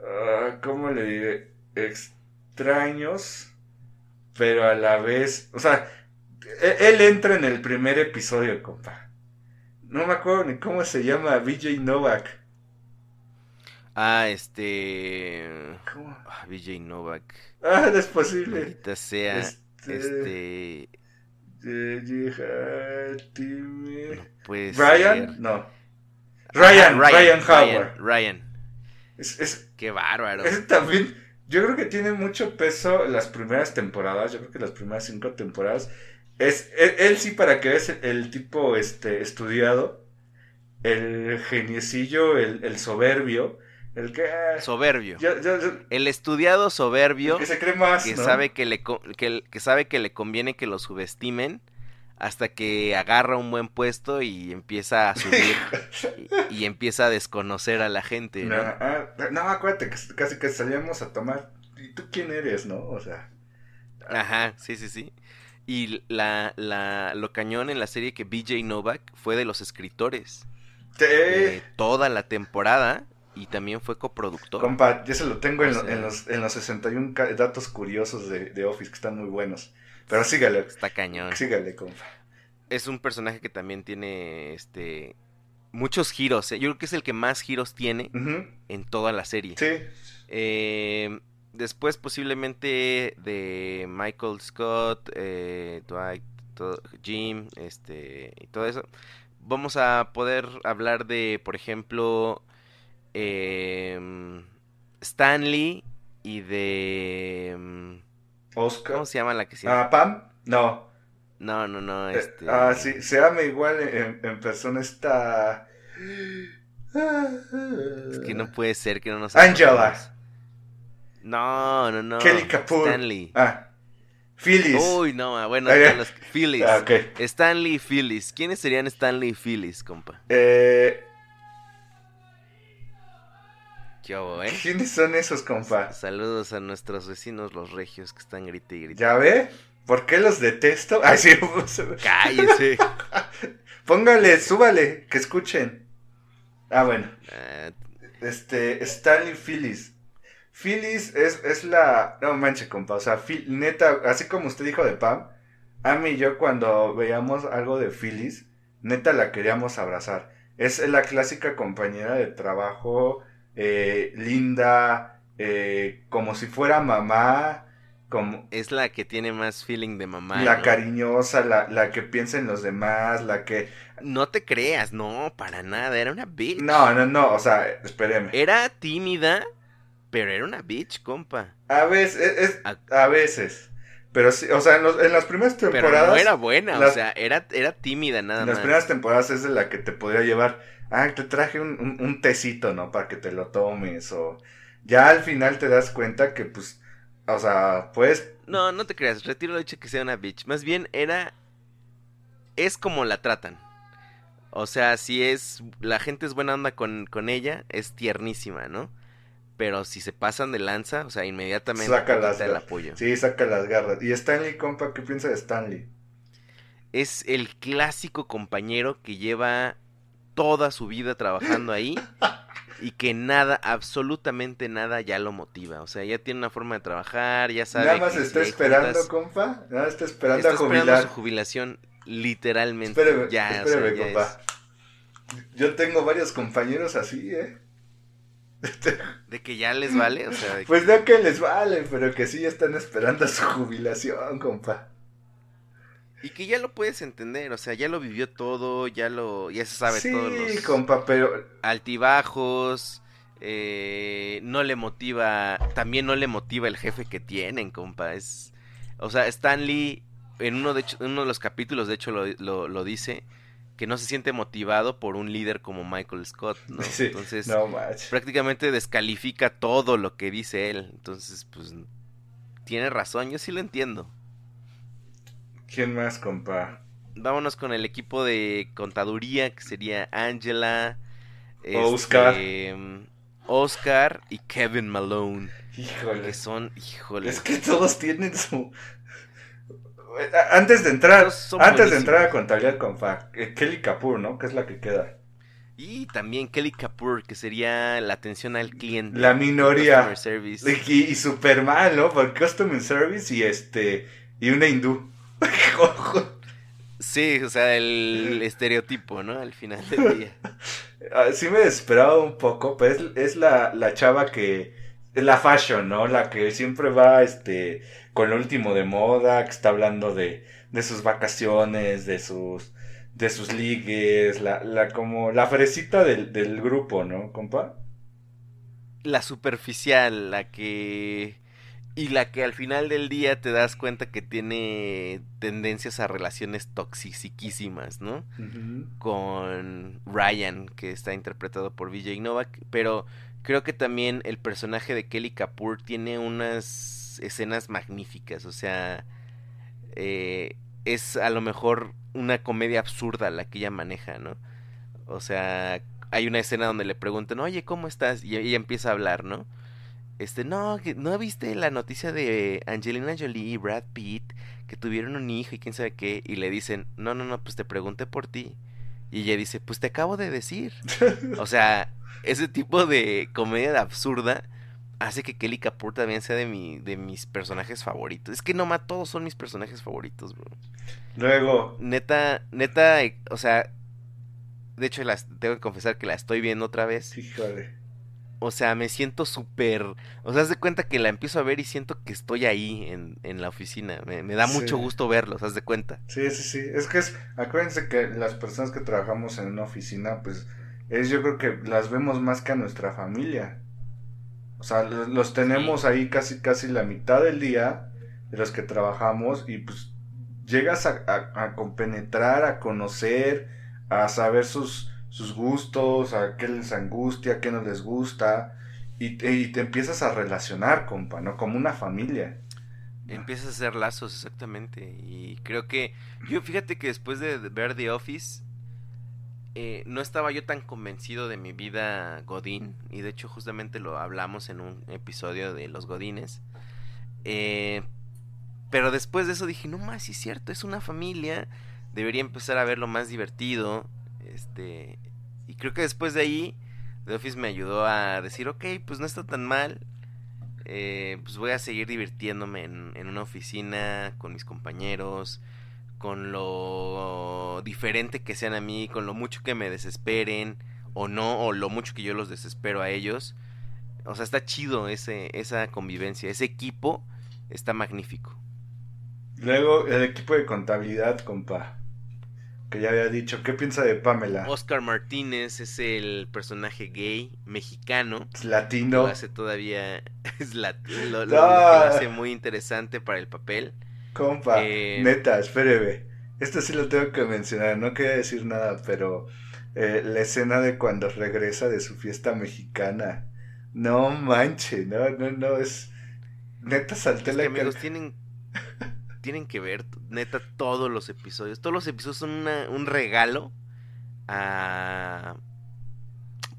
ah, ¿cómo le diré? extraños pero a la vez o sea e- él entra en el primer episodio compa no me acuerdo ni cómo se llama BJ Novak Ah, este. ¿Cómo? ah, VJ Novak. ah es posible sea. este, Este. No puede Brian ser. no Ryan, Ah, Ryan, Howard. Ryan, Ryan. Es, es, Qué bárbaro. es también, yo creo que tiene mucho peso las primeras temporadas, yo creo que las primeras cinco temporadas. Es, él, él sí, para que veas el, el tipo este, estudiado, el geniecillo, el, el soberbio, el que, ah, Soberbio. El estudiado soberbio el que se cree más, que ¿no? sabe que le que, que sabe que le conviene que lo subestimen hasta que agarra un buen puesto y empieza a subir [LAUGHS] y, y empieza a desconocer a la gente, no, ¿no? ah, no, acuérdate que casi que salíamos a tomar. ¿Y tú quién eres, no? O sea, Ajá, sí, sí, sí. Y la, la, lo cañón en la serie que BJ Novak fue de los escritores de toda la temporada y también fue coproductor. Compa, yo se lo tengo en, lo- en los, en los 61 ca- datos curiosos de, de Office que están muy buenos. Pero sígale, Está cañón. sígale, compa. Es un personaje que también tiene este muchos giros. ¿eh? Yo creo que es el que más giros tiene en toda la serie. Sí, Eh, después posiblemente de Michael Scott, eh, Dwight, Jim, este y todo eso. Vamos a poder hablar de, por ejemplo, em, Stanley y de em, Oscar. ¿cómo se llama la que sí? Ah, Pam, no. No, no, no, Eh, este ah, sí, se llama igual en, en persona esta. Es que no puede ser que no nos Angela. acordemos. No, no, no. Kelly Kapoor. Stanley. Ah, Phyllis. Uy, no, bueno, Ah, los Phillies. Ah, ok. Stanley y Phillies. ¿Quiénes serían Stanley y Phillies, compa? Eh, ¿Qué hubo, eh? ¿Quiénes son esos, compa? Saludos a nuestros vecinos los regios que están grite y grite. ¿Ya ve? ¿Por qué los detesto? [LAUGHS] Ay, sí, Cállese. [LAUGHS] póngale, súbale, que escuchen. Ah, bueno. Ah, Este, Stanley Phyllis. Phyllis es, es la. No manche, compa. O sea, Phil- neta, así como usted dijo de Pam, a mí y yo cuando veíamos algo de Phyllis, neta la queríamos abrazar. Es la clásica compañera de trabajo, eh, linda, eh, como si fuera mamá, como Es la que tiene más feeling de mamá. la ¿no? cariñosa, la, la que piensa en los demás, la que... No te creas, no, para nada, era una bitch. No, no, no, o sea, espéreme. Era tímida, pero era una bitch, compa. A veces, es, es- A- a veces. Pero sí, o sea, en, los- en las primeras Pero temporadas... no era buena, o las- sea, era, era tímida nada En las más. primeras temporadas es de la que te podría llevar, ah, te traje un, un, un tecito, ¿no? Para que te lo tomes, o ya al final te das cuenta que, pues, o sea, pues, No, no te creas, retiro lo dicho que sea una bitch. Más bien era. Es como la tratan. O sea, si es. La gente es buena onda con, con ella, es tiernísima, ¿no? Pero si se pasan de lanza, o sea, inmediatamente Saca las el apoyo. sí, saca las garras. Y Stanley, compa, ¿qué piensa de Stanley? Es el clásico compañero que lleva toda su vida trabajando ahí [LAUGHS] y que nada, absolutamente nada ya lo motiva. O sea, ya tiene una forma de trabajar, ya sabe Nada más que está esperando, juntas- compa. Nada más está esperando está a esperando jubilar. su jubilación, literalmente. Espéreme, ya, o sea, espéreme, ya compa. Yo tengo varios compañeros así, ¿eh? [LAUGHS] de que ya les vale, o sea, de que- Pues no que les vale, pero que sí están esperando su jubilación, compa. y que ya lo puedes entender, o sea, ya lo vivió todo, ya lo, ya se sabe sí, todos los compa, pero altibajos, eh, no le motiva, también no le motiva el jefe que tienen, compa, es, o sea, Stanley en uno de hecho, uno de los capítulos, de hecho, lo, lo, lo dice, que no se siente motivado por un líder como Michael Scott, ¿no? [LAUGHS] Sí, Entonces, no prácticamente descalifica todo lo que dice él. Entonces, pues, tiene razón, yo sí lo entiendo. ¿Quién más, compa? Vámonos con el equipo de contaduría, que sería Angela, Oscar. este, Oscar y Kevin Malone, Híjole. que son, híjole, Es que todos tienen su. Antes de entrar, antes de entrar a contabilidad con Fa, eh, Kelly Kapoor, ¿no? Que es la que queda. y también Kelly Kapoor, que sería la atención al cliente. La minoría. Customer service. [LAUGHS] Y, y super mal, ¿no? Por Customer Service y este. Y una hindú. [LAUGHS] Sí, o sea, el estereotipo, ¿no? Al final del día. [LAUGHS] Ah, sí me desesperaba un poco, pero es, es la, la chava que. La fashion, ¿no? La que siempre va este con lo último de moda, que está hablando de, de sus vacaciones, de sus de sus ligues, la, la como la fresita del, del grupo, ¿no, compa? la superficial, la que... Y la que al final del día te das cuenta que tiene tendencias a relaciones toxiquísimas, ¿no? Con Ryan, que está interpretado por Vijay Novak. Pero creo que también el personaje de Kelly Kapoor tiene unas escenas magníficas. O sea, eh, es a lo mejor una comedia absurda la que ella maneja, ¿no? O sea, hay una escena donde le preguntan, oye, ¿cómo estás? Y ella empieza a hablar, ¿no? Este, no, no viste la noticia de Angelina Jolie y Brad Pitt que tuvieron un hijo y quién sabe qué. Y le dicen, no, no, no, pues te pregunté por ti. Y ella dice, pues te acabo de decir. O sea, ese tipo de comedia absurda hace que Kelly Kapoor también sea de, mi, de mis personajes favoritos. Es que no más, todos son mis personajes favoritos, bro. Luego, Neta, neta, o sea, de hecho las tengo que confesar que la estoy viendo otra vez. híjole. O sea, me siento súper, o sea, haz de cuenta que la empiezo a ver y siento que estoy ahí en, en la oficina. Me, me da Sí. mucho gusto verlos, haz de cuenta. Sí, sí, sí. Es que es, acuérdense que las personas que trabajamos en una oficina, pues, es yo creo que las vemos más que a nuestra familia. O sea, los, los tenemos ahí casi, casi la mitad del día de los que trabajamos y pues llegas a, a, a compenetrar, a conocer, a saber sus, sus gustos, a qué les angustia, qué no les gusta y, te- y te empiezas a relacionar, compa, ¿no? Como una familia. Empiezas a hacer lazos, exactamente. Y creo que, yo fíjate que después de ver The Office, eh, no estaba yo tan convencido de mi vida Godín. Y de hecho justamente lo hablamos en un episodio de Los Godines. Eh, pero después de eso dije, no más, sí es cierto, es una familia. Debería empezar a verlo más divertido. Este, y creo que después de ahí, The Office me ayudó a decir, ok, pues no está tan mal. Eh, pues voy a seguir divirtiéndome en, en una oficina con mis compañeros, con lo diferente que sean a mí, con lo mucho que me desesperen o no, o lo mucho que yo los desespero a ellos. O sea, está chido ese, esa convivencia, ese equipo está magnífico. Luego, el equipo de contabilidad, compa. Que ya había dicho, ¿qué piensa de Pamela? Oscar Martínez es el personaje gay mexicano. Es latino. Lo hace todavía. [LAUGHS] Es latino. Lo, hace muy interesante para el papel. Compa, Eh, neta, espéreme. Esto sí lo tengo que mencionar, no quería decir nada, pero eh, la escena de cuando regresa de su fiesta mexicana. No manche, no, no, no, es... Neta salté Es la que, amigos, car- tienen. Tienen que ver, neta, todos los episodios. Todos los episodios son una- un regalo a-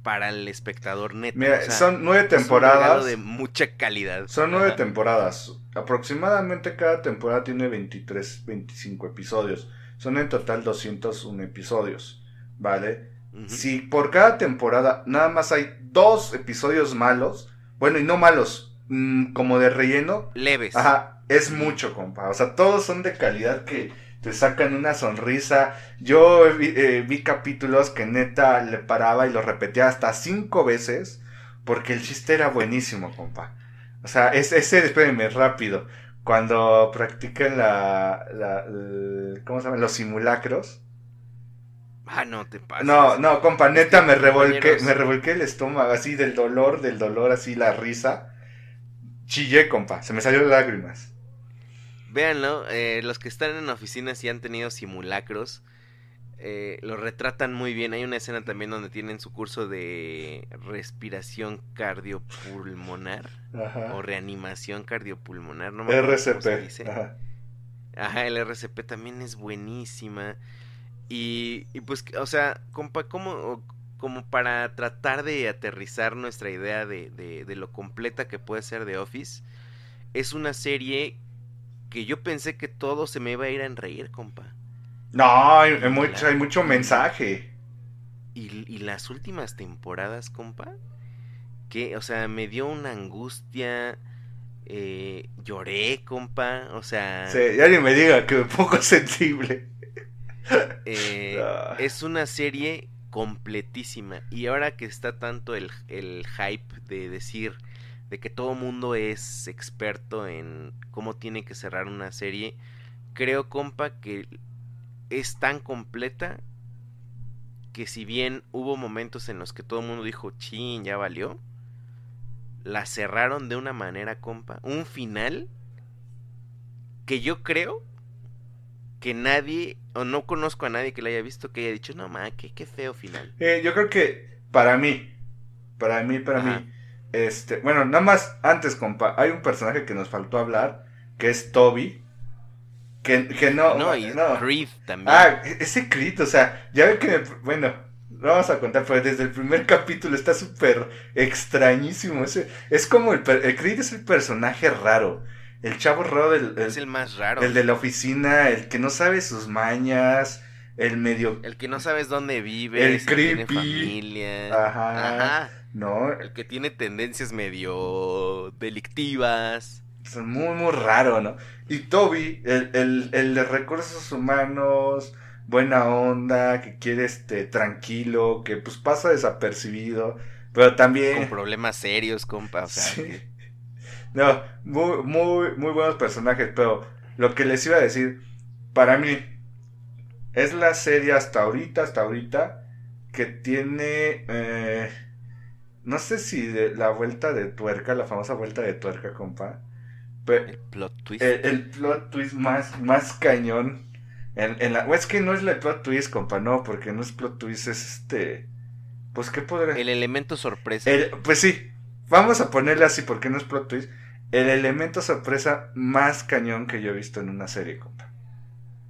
para el espectador neta. Mira, o sea, son nueve temporadas. de mucha calidad. Son nueve Ajá. temporadas. Aproximadamente cada temporada tiene 23, 25 episodios. Son en total 201 episodios. ¿Vale? Si por cada temporada nada más hay dos episodios malos, bueno, y no malos, mm, como de relleno, Leves. ajá, es mucho, compa. O sea, todos son de calidad que te sacan una sonrisa. Yo vi, eh, vi capítulos que neta le paraba y lo repetía hasta cinco veces porque el chiste era buenísimo, compa. O sea, es, ese, espérenme, rápido. Cuando practican la, la, ¿cómo se llama? Los simulacros. Ah, no te pases. No, no, compa, neta me revolqué, me revolqué el estómago así del dolor, del dolor, así la risa. Chillé, compa, se me salieron lágrimas. Véanlo, eh, los que están en oficinas y han tenido simulacros, eh, lo retratan muy bien. Hay una escena también donde tienen su curso de respiración cardiopulmonar Ajá. o reanimación cardiopulmonar, no me acuerdo cómo se RCP. dice. Ajá. Ajá, el RCP también es buenísima. Y, y pues, o sea, compa, como, como para tratar de aterrizar nuestra idea de, de, de lo completa que puede ser The Office, es una serie que yo pensé que todo se me iba a ir a en reír, compa. No, hay, hay mucho, hay mucho mensaje. Y, y las últimas temporadas, compa, que, o sea, me dio una angustia, eh, lloré, compa, o sea... Sí, ya ni me diga que me pongo [LAUGHS] sensible. Eh, Ah. es una serie completísima. Y ahora que está tanto el, el hype de decir de que todo mundo es experto en cómo tiene que cerrar una serie, creo, compa, que es tan completa que si bien hubo momentos en los que todo el mundo dijo, chin, ya valió, la cerraron de una manera, compa, un final que yo creo que nadie, o no conozco a nadie que le haya visto que haya dicho, no, ma, qué, qué feo final. Eh, yo creo que para mí, para mí, para Ajá. mí, este, bueno, nada más antes, compa, hay un personaje que nos faltó hablar, que es Toby, que, que no, no, y no. Creed también. Ah, ese Creed, o sea, ya ve que, bueno, no vamos a contar, pero desde el primer [LAUGHS] capítulo está súper extrañísimo. Ese, es como el, Creed es el personaje raro. El chavo raro del, el, es el más raro. el de la oficina, el que no sabe sus mañas, el medio. El que no sabes dónde vive, El si tiene creepy. familia. Ajá. Ajá. No, El que tiene tendencias medio delictivas. es muy, muy raro, ¿no? Y Toby, el, el, el de recursos humanos, buena onda, que quiere este tranquilo, que pues pasa desapercibido, pero también. Con problemas serios, compa. O sea, Sí. que- No, muy, muy, muy buenos personajes, pero lo que les iba a decir, para mí, es la serie hasta ahorita, hasta ahorita, que tiene, eh, no sé si de la vuelta de tuerca, la famosa vuelta de tuerca, compa, pero el plot twist. el, el plot twist más, más cañón, en, en la, es que no es el plot twist, compa, no, porque no es plot twist, es este, pues, ¿qué podría? El elemento sorpresa. El- pues sí, vamos a ponerle así porque no es plot twist. El elemento sorpresa más cañón que yo he visto en una serie, compa.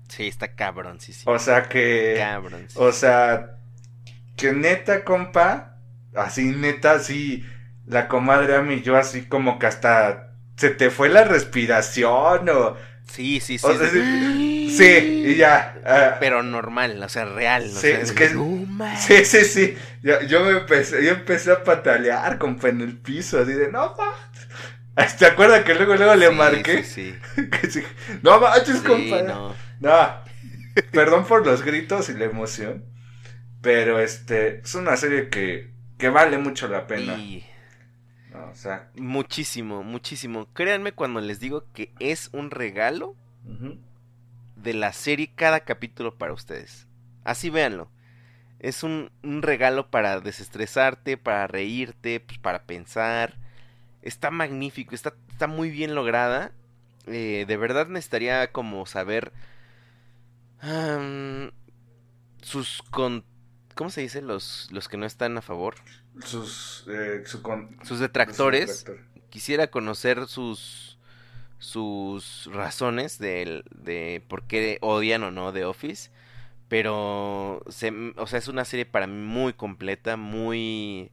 Sí, está cabrón, sí, sí. O sea que. Cabrón. O sea, que neta, compa. Así, neta, así. La comadre a mí, yo así como que hasta. Se te fue la respiración o. Sí, sí, sí. o sea, sí. y ya. ah, Pero normal, o sea, real. o Sí, sea, es que-. Sí, sí, sí. Yo, yo me empecé, yo empecé a patalear, compa, en el piso, así de, no, ma. ¿Te acuerdas que luego, luego le marqué? Sí, sí, [LAUGHS] No manches, compa. no. No, perdón por los gritos y la emoción. Pero este, es una serie que, que vale mucho la pena. Y No. O sea, Muchísimo, muchísimo. Créanme cuando les digo que es un regalo de la serie cada capítulo para ustedes. Así véanlo. Es un, un regalo para desestresarte, para reírte, pues, para pensar. Está magnífico, está, está muy bien lograda. Eh, de verdad necesitaría como saber sus con ¿cómo se dice? Los, los que no están a favor. sus, eh, su con- Sus detractores. su quisiera conocer sus sus razones de, de por qué odian o no The Office pero se, o sea es una serie para mí muy completa muy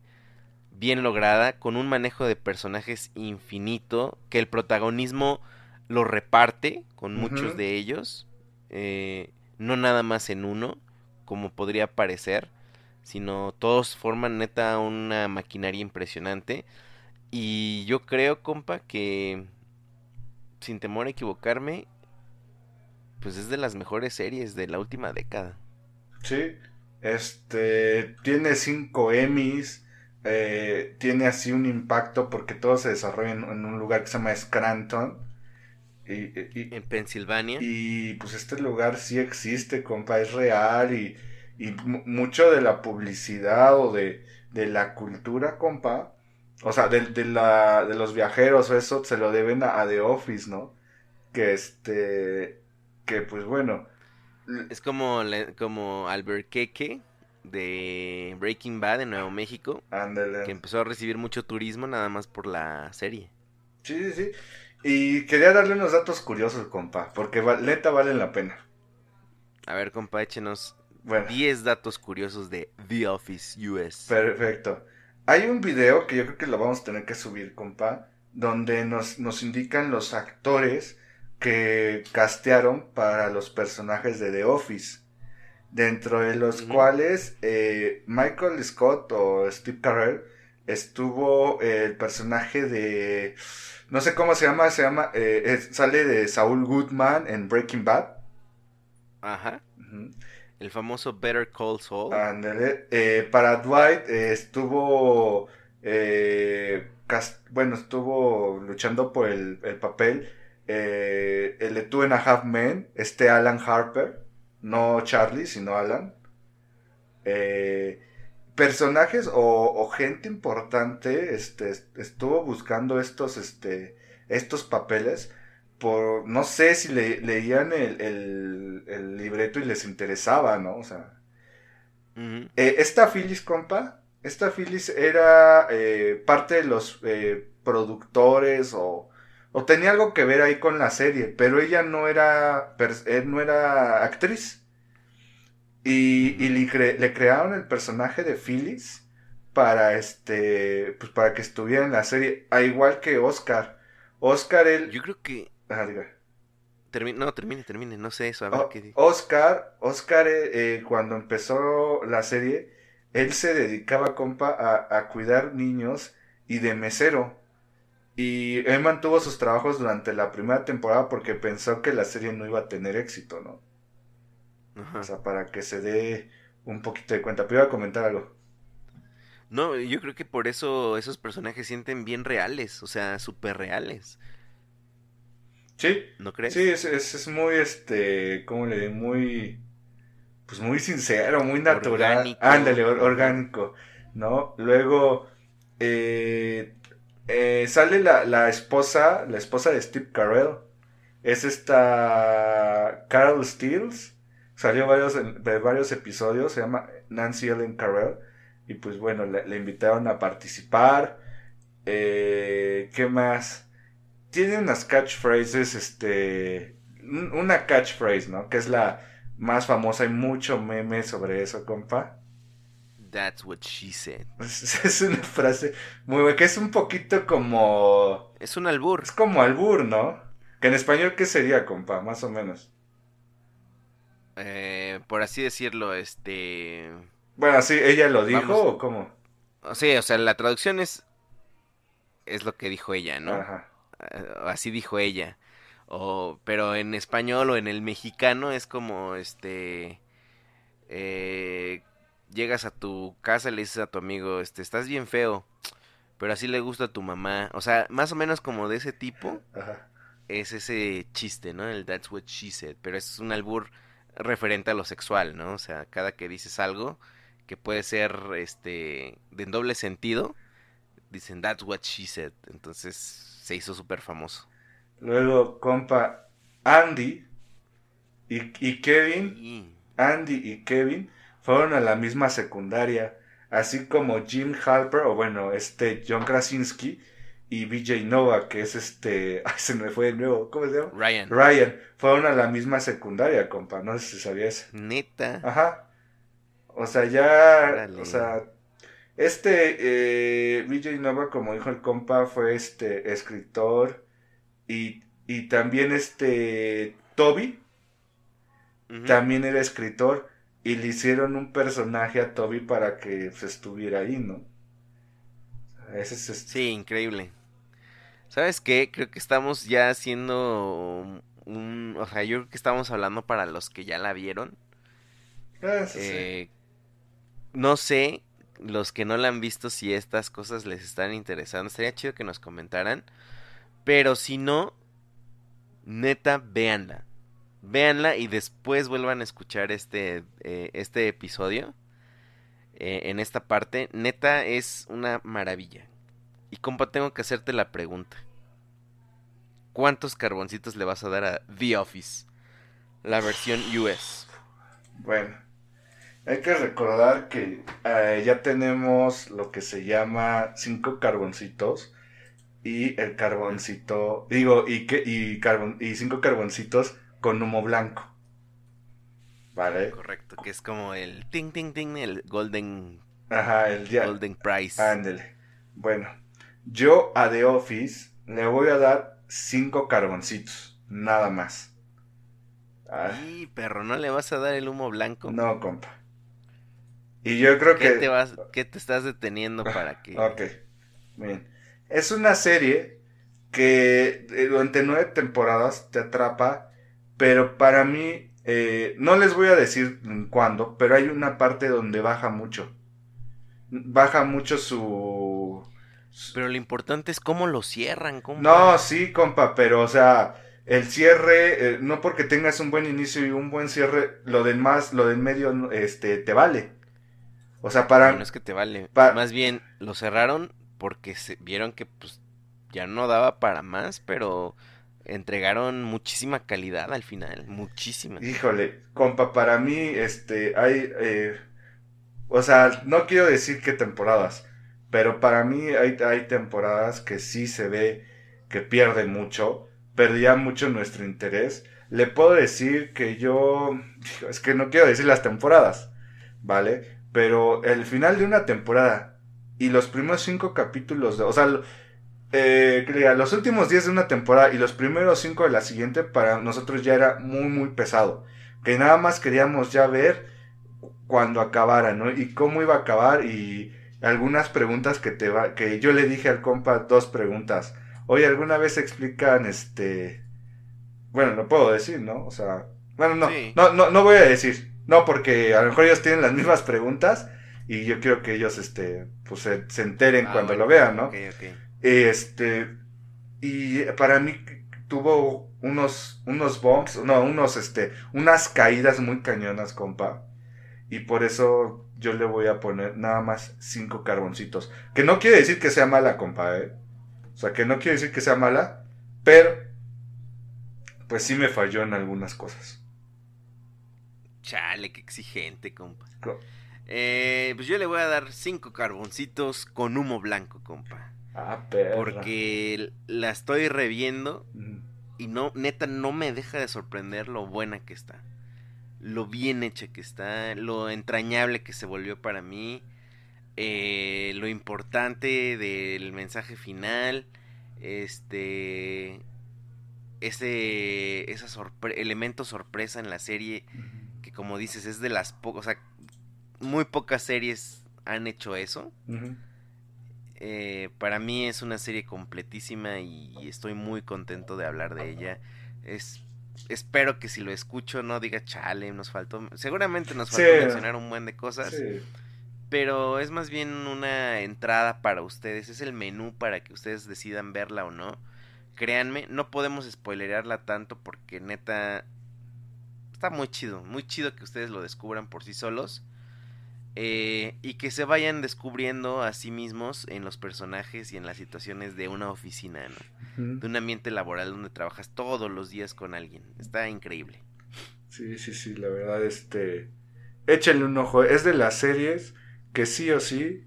bien lograda con un manejo de personajes infinito que el protagonismo lo reparte con muchos de ellos eh, no nada más en uno como podría parecer sino todos forman neta una maquinaria impresionante y yo creo, compa, que sin temor a equivocarme, pues es de las mejores series de la última década. Sí, este, tiene cinco Emmys, eh, tiene así un impacto porque todo se desarrolla en, en un lugar que se llama Scranton. Y, y- En Pensilvania. y, pues este lugar sí existe, compa, es real y, y mu- mucho de la publicidad o de, de la cultura, compa, o sea, de, de la, de los viajeros o eso se lo deben a, a The Office, ¿no? Que este, que pues bueno, Es como, como Albuquerque de Breaking Bad en Nuevo México, ándale. que empezó a recibir mucho turismo nada más por la serie. Sí, sí, sí. Y quería darle unos datos curiosos, compa, porque neta valen la pena. A ver, compa, échenos Bueno, 10 datos curiosos de The Office US. perfecto. Hay un video que yo creo que lo vamos a tener que subir, compa, donde nos, nos indican los actores que castearon para los personajes de The Office. Dentro de los cuales eh, Michael Scott o Steve Carell estuvo eh, el personaje de... No sé cómo se llama, se llama... eh, es- sale de Saul Goodman en Breaking Bad. Ajá. El famoso Better Call Saul. Ándale. Eh, para Dwight eh, estuvo, eh, bueno, estuvo luchando por el, el papel. eh, el de Two and a Half Men, este Alan Harper, no Charlie, sino Alan. Eh, personajes o, o gente importante este, est- estuvo buscando estos, este, estos papeles por, no sé si le- leían el, el- el libreto y les interesaba, ¿no? O sea, eh, esta Phyllis, compa, esta Phyllis era eh, parte de los eh, productores o, o tenía algo que ver ahí con la serie, pero ella no era, eh, no era actriz. Y, y le, cre- le crearon el personaje de Phyllis para este, pues para que estuviera en la serie, a igual que Oscar. Oscar, él, Yo creo que... ah, diga. no, termine, termine. No sé eso. A ver O- qué Oscar, Oscar eh, eh, cuando empezó la serie, él se dedicaba, compa, a, a cuidar niños y de mesero. Y él mantuvo sus trabajos durante la primera temporada porque pensó que la serie no iba a tener éxito, ¿no? Ajá. O sea, para que se dé un poquito de cuenta. Pero iba a comentar algo. No, yo creo que por eso esos personajes sienten bien reales, o sea, súper reales, Sí, ¿no crees? sí, es, es, es muy, este, ¿cómo le digo? Muy, pues muy sincero, muy natural. Orgánico. Ándale, or- orgánico, ¿no? Luego, eh, eh, sale la, la esposa, la esposa de Steve Carell. Es esta Carol Steels. Salió varios, de varios episodios, se llama Nancy Ellen Carell. Y pues bueno, le, le invitaron a participar. Eh, ¿Qué más? Tiene unas catchphrases, este... un- Una catchphrase, ¿no? Que es la más famosa. Hay mucho meme sobre eso, compa. That's what she said. [LAUGHS] Es una frase muy buena, que es un poquito como... Es un albur. Es como albur, ¿no? Que en español, ¿qué sería, compa? Más o menos. Eh, por así decirlo, este... Bueno, sí, ¿ella lo dijo Vamos. o cómo? Sea, o sea, la traducción es... Es lo que dijo ella, ¿no? Ajá. Eh, Así dijo ella. O, pero en español o en el mexicano es como, este... eh, llegas a tu casa y le dices a tu amigo, este, estás bien feo. pero así le gusta a tu mamá. O sea, más o menos como de ese tipo Ajá. es ese chiste, ¿no? El that's what she said, pero es un albur referente a lo sexual, ¿no? O sea, cada que dices algo que puede ser este de doble sentido, dicen that's what she said. Entonces se hizo súper famoso. Luego, compa, Andy y, y Kevin, Andy y Kevin fueron a la misma secundaria, así como Jim Halper, o bueno, este John Krasinski y BJ Nova, que es este, [LAUGHS] ay, se me fue de nuevo, ¿cómo se llama? Ryan. Ryan, fueron a la misma secundaria, compa, no sé si sabías. Neta. Ajá. O sea, ya, Órale. o sea, este eh, BJ Nova, como dijo el compa, fue este escritor y, y también este Toby también era escritor y le hicieron un personaje a Toby para que pues, estuviera ahí, ¿no? Es este- Sí, increíble. ¿Sabes qué? Creo que estamos ya haciendo un... O sea, yo creo que estamos hablando para los que ya la vieron. Ah, sí, sí. Eh, no sé, los que no la han visto, si estas cosas les están interesando. Estaría chido que nos comentaran. Pero si no, neta, véanla. Véanla y después vuelvan a escuchar este, eh, este episodio. Eh, en esta parte. Neta, es una maravilla. Y compa, tengo que hacerte la pregunta. ¿Cuántos carboncitos le vas a dar a The Office? La versión US. Bueno, hay que recordar que eh, ya tenemos lo que se llama cinco carboncitos y el carboncito, digo, y y cinco carboncitos con humo blanco. ¿Vale? Correcto, que es como el ting ting ting, el golden Ajá, el golden prize. Ándele. Bueno, yo a The Office le voy a dar cinco carboncitos, nada más. Ah, Y perro, ¿no le vas a dar el humo blanco? no, compa. Y yo creo ¿Qué que te vas, qué te estás deteniendo para [LAUGHS] que Ok, bien. Es una serie que eh, durante nueve temporadas te atrapa, pero para mí, eh, no les voy a decir cuándo, pero hay una parte donde baja mucho. Baja mucho su... su- Pero lo importante es cómo lo cierran, compa. No, sí, compa, pero o sea, el cierre, eh, no porque tengas un buen inicio y un buen cierre, lo del más, lo del medio, este, te vale. O sea, para... No, no es que te vale. Más bien lo cerraron porque se vieron que pues ya no daba para más, pero entregaron muchísima calidad al final, muchísima. Híjole, compa, para mí, este, hay, eh, o sea, no quiero decir qué temporadas, pero para mí hay, hay temporadas que sí se ve que pierden mucho, perdía mucho nuestro interés. Le puedo decir que yo, es que no quiero decir las temporadas, ¿vale? Pero el final de una temporada y los primeros cinco capítulos, de, o sea, eh, los últimos 10 de una temporada y los primeros 5 de la siguiente para nosotros ya era muy muy pesado. Que nada más queríamos ya ver cuando acabara, ¿no? Y cómo iba a acabar y algunas preguntas que te va que yo le dije al compa dos preguntas. Oye, ¿alguna vez explican este bueno, no puedo decir, ¿no? O sea, bueno, no, Sí. no, no, no voy a decir. No, porque a lo mejor ellos tienen las mismas preguntas y yo quiero que ellos, este, pues se, se enteren Ah, cuando bueno, lo vean, ¿no? ok, ok. Este, y para mí tuvo unos, unos bumps, no, unos, este, unas caídas muy cañonas, compa. Y por eso yo le voy a poner nada más cinco carboncitos. Que no quiere decir que sea mala, compa, ¿eh? O sea, que no quiere decir que sea mala, pero, pues sí me falló en algunas cosas. Chale, qué exigente, compa. Co- Eh, pues yo le voy a dar cinco carboncitos con humo blanco, compa. Ah, perra. Porque la estoy reviendo y no, neta, no me deja de sorprender lo buena que está. Lo bien hecha que está, lo entrañable que se volvió para mí, eh, lo importante del mensaje final, este, ese, ese sorpre- elemento sorpresa en la serie que como dices es de las pocas, o sea, muy pocas series han hecho eso. Eh, para mí es una serie completísima y, y estoy muy contento de hablar de ella. Es, espero que si lo escucho no diga chale, nos faltó. Seguramente nos faltó Sí. mencionar un buen de cosas, Sí. pero es más bien una entrada para ustedes, es el menú para que ustedes decidan verla o no. Créanme, no podemos spoilerearla tanto porque neta está muy chido, muy chido que ustedes lo descubran por sí solos. Eh, y que se vayan descubriendo a sí mismos en los personajes y en las situaciones de una oficina, ¿no? De un ambiente laboral donde trabajas todos los días con alguien. Está increíble. Sí, sí, sí, la verdad, este... Échenle un ojo. Es de las series que sí o sí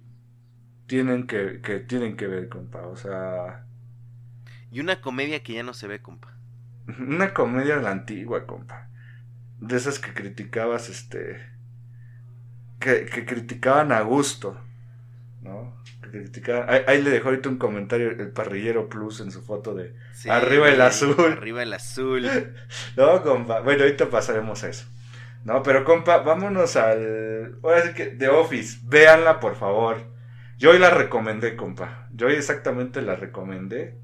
tienen que, que tienen que ver, compa. O sea... Y una comedia que ya no se ve, compa. Una comedia de la antigua, compa. De esas que criticabas, este que, criticaban a gusto, ¿no? ahí, le dejó ahorita un comentario el parrillero plus en su foto de arriba el azul. Arriba el azul. [LAUGHS] no, compa. Bueno, ahorita pasaremos a eso. No, pero compa, vámonos al. Ahora sí que The Office. Véanla, por favor. Yo hoy la recomendé, compa. Yo hoy exactamente la recomendé.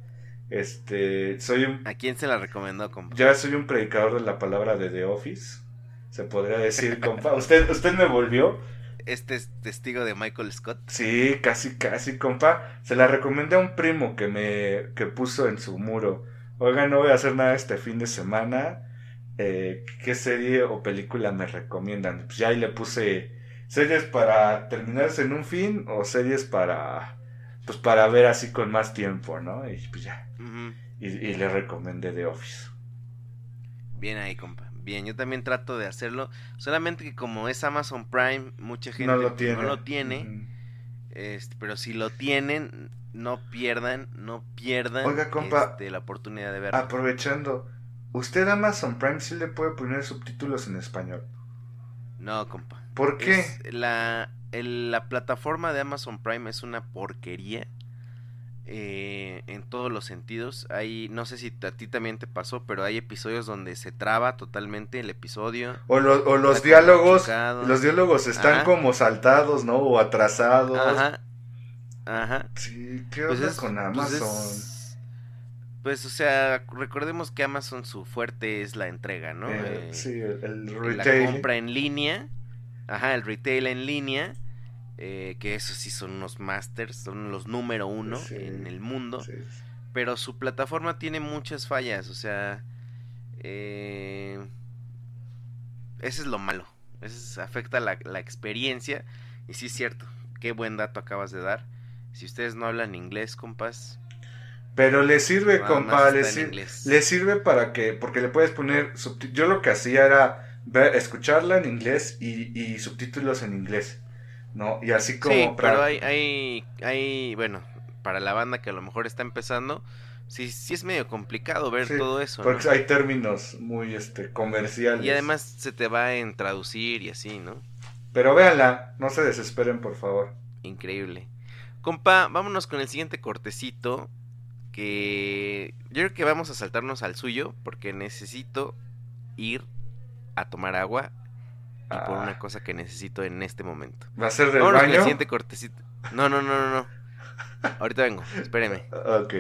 Este, soy un. ¿A quién se la recomendó, compa? Ya soy un predicador de la palabra de The Office se podría decir, compa. [LAUGHS] ¿Usted, usted me volvió? Este es testigo de Michael Scott. Sí, casi, casi, compa. Se la recomendé a un primo que me que puso en su muro. Oiga, no voy a hacer nada este fin de semana. Eh, ¿Qué serie o película me recomiendan? Pues ya ahí le puse series para terminarse en un fin o series para pues para ver así con más tiempo, ¿no? Y pues ya. y, y le recomendé The Office. Bien ahí, compa bien. Yo también trato de hacerlo. Solamente que como es Amazon Prime, mucha gente no lo tiene. este, pero si lo tienen, no pierdan, no pierdan este, la oportunidad de verlo. Aprovechando, ¿usted Amazon Prime sí le puede poner subtítulos en español? No, compa. ¿Por qué? la, la plataforma de Amazon Prime es una porquería. Eh, en todos los sentidos. Hay, no sé si a ti también te pasó, pero hay episodios donde se traba totalmente el episodio. O, los diálogos, los diálogos están como saltados, ¿no? O atrasados. Ajá. Ajá. Sí, ¿qué pues con pues Amazon? Pues, o sea, recordemos que Amazon su fuerte es la entrega, ¿no? Eh, eh, sí, el, retail. La compra en línea. Ajá, el retail en línea. Eh, que esos sí son unos masters, son los número uno en el mundo. Pero su plataforma tiene muchas fallas, o sea, eh, eso es lo malo. Eso afecta la, experiencia. Y sí es cierto, qué buen dato acabas de dar. Si ustedes no hablan inglés, compas. Pero le sirve, compa, le, sirve para que, porque le puedes poner, yo lo que hacía era ver, escucharla en inglés y subtítulos en inglés. ¿No? Y así como... Sí, pero hay, hay, hay, bueno, para la banda que a lo mejor está empezando, sí, sí es medio complicado ver todo eso. Porque hay términos muy este, comerciales. Y además se te va en traducir y así, ¿no? Pero véanla, no se desesperen, por favor. Increíble. Compa, vámonos con el siguiente cortecito. Que yo creo que vamos a saltarnos al suyo porque necesito ir a tomar agua y por una ah. cosa que necesito en este momento. ¿Va a ser del baño? el siguiente cortecito. No, no, no, no, no. Ahorita vengo, espéreme. [LAUGHS] Ok,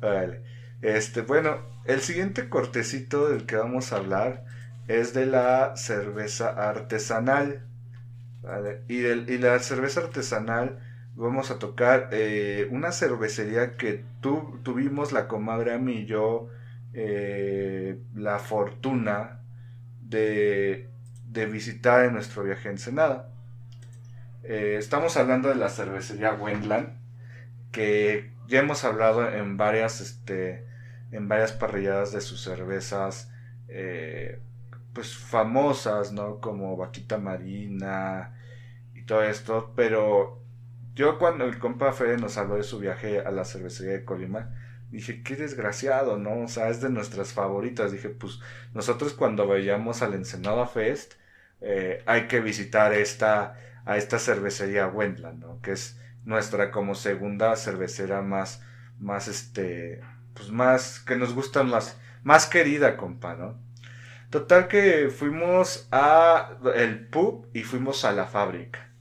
vale. Este, bueno, el siguiente cortecito del que vamos a hablar es de la cerveza artesanal. ¿vale? Y, del, y la cerveza artesanal vamos a tocar eh, una cervecería que tu, tuvimos la comadre a mí y yo eh, la fortuna de de visitar en nuestro viaje a Ensenada. Eh, estamos hablando de la cervecería Wendland, que ya hemos hablado en varias, este, en varias parrilladas de sus cervezas, eh, pues famosas, ¿no? Como Vaquita Marina y todo esto, pero yo cuando el compa Fede nos habló de su viaje a la cervecería de Colima, dije, qué desgraciado, ¿no? O sea, es de nuestras favoritas. Dije, pues nosotros cuando vayamos al Ensenada Fest, eh, hay que visitar esta, a esta cervecería Wendland, ¿no? Que es nuestra como segunda cervecera más, más este, pues más, que nos gusta más, más querida, compa, ¿no? Total que fuimos a el pub y fuimos a la fábrica,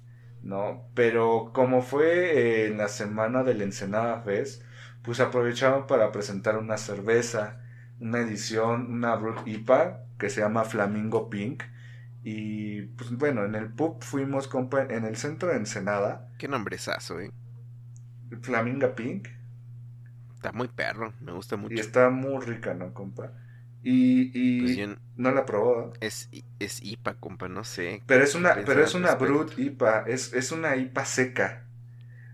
¿no? Pero como fue en la semana del Ensenada Fest, pues aprovecharon para presentar una cerveza, una edición, una Brut IPA que se llama Flamingo Pink, Y pues bueno, en el pub fuimos, compa, en el centro de Ensenada, Qué nombrezazo, eh. Flaminga Pink. Está muy perro, me gusta mucho. Y está muy rica, ¿no, compa? Y, y Pues yo- no la probó. es, es IPA, compa, no sé. Pero es una, ¿Qué pero es una? Brut IPA, es, es una IPA seca.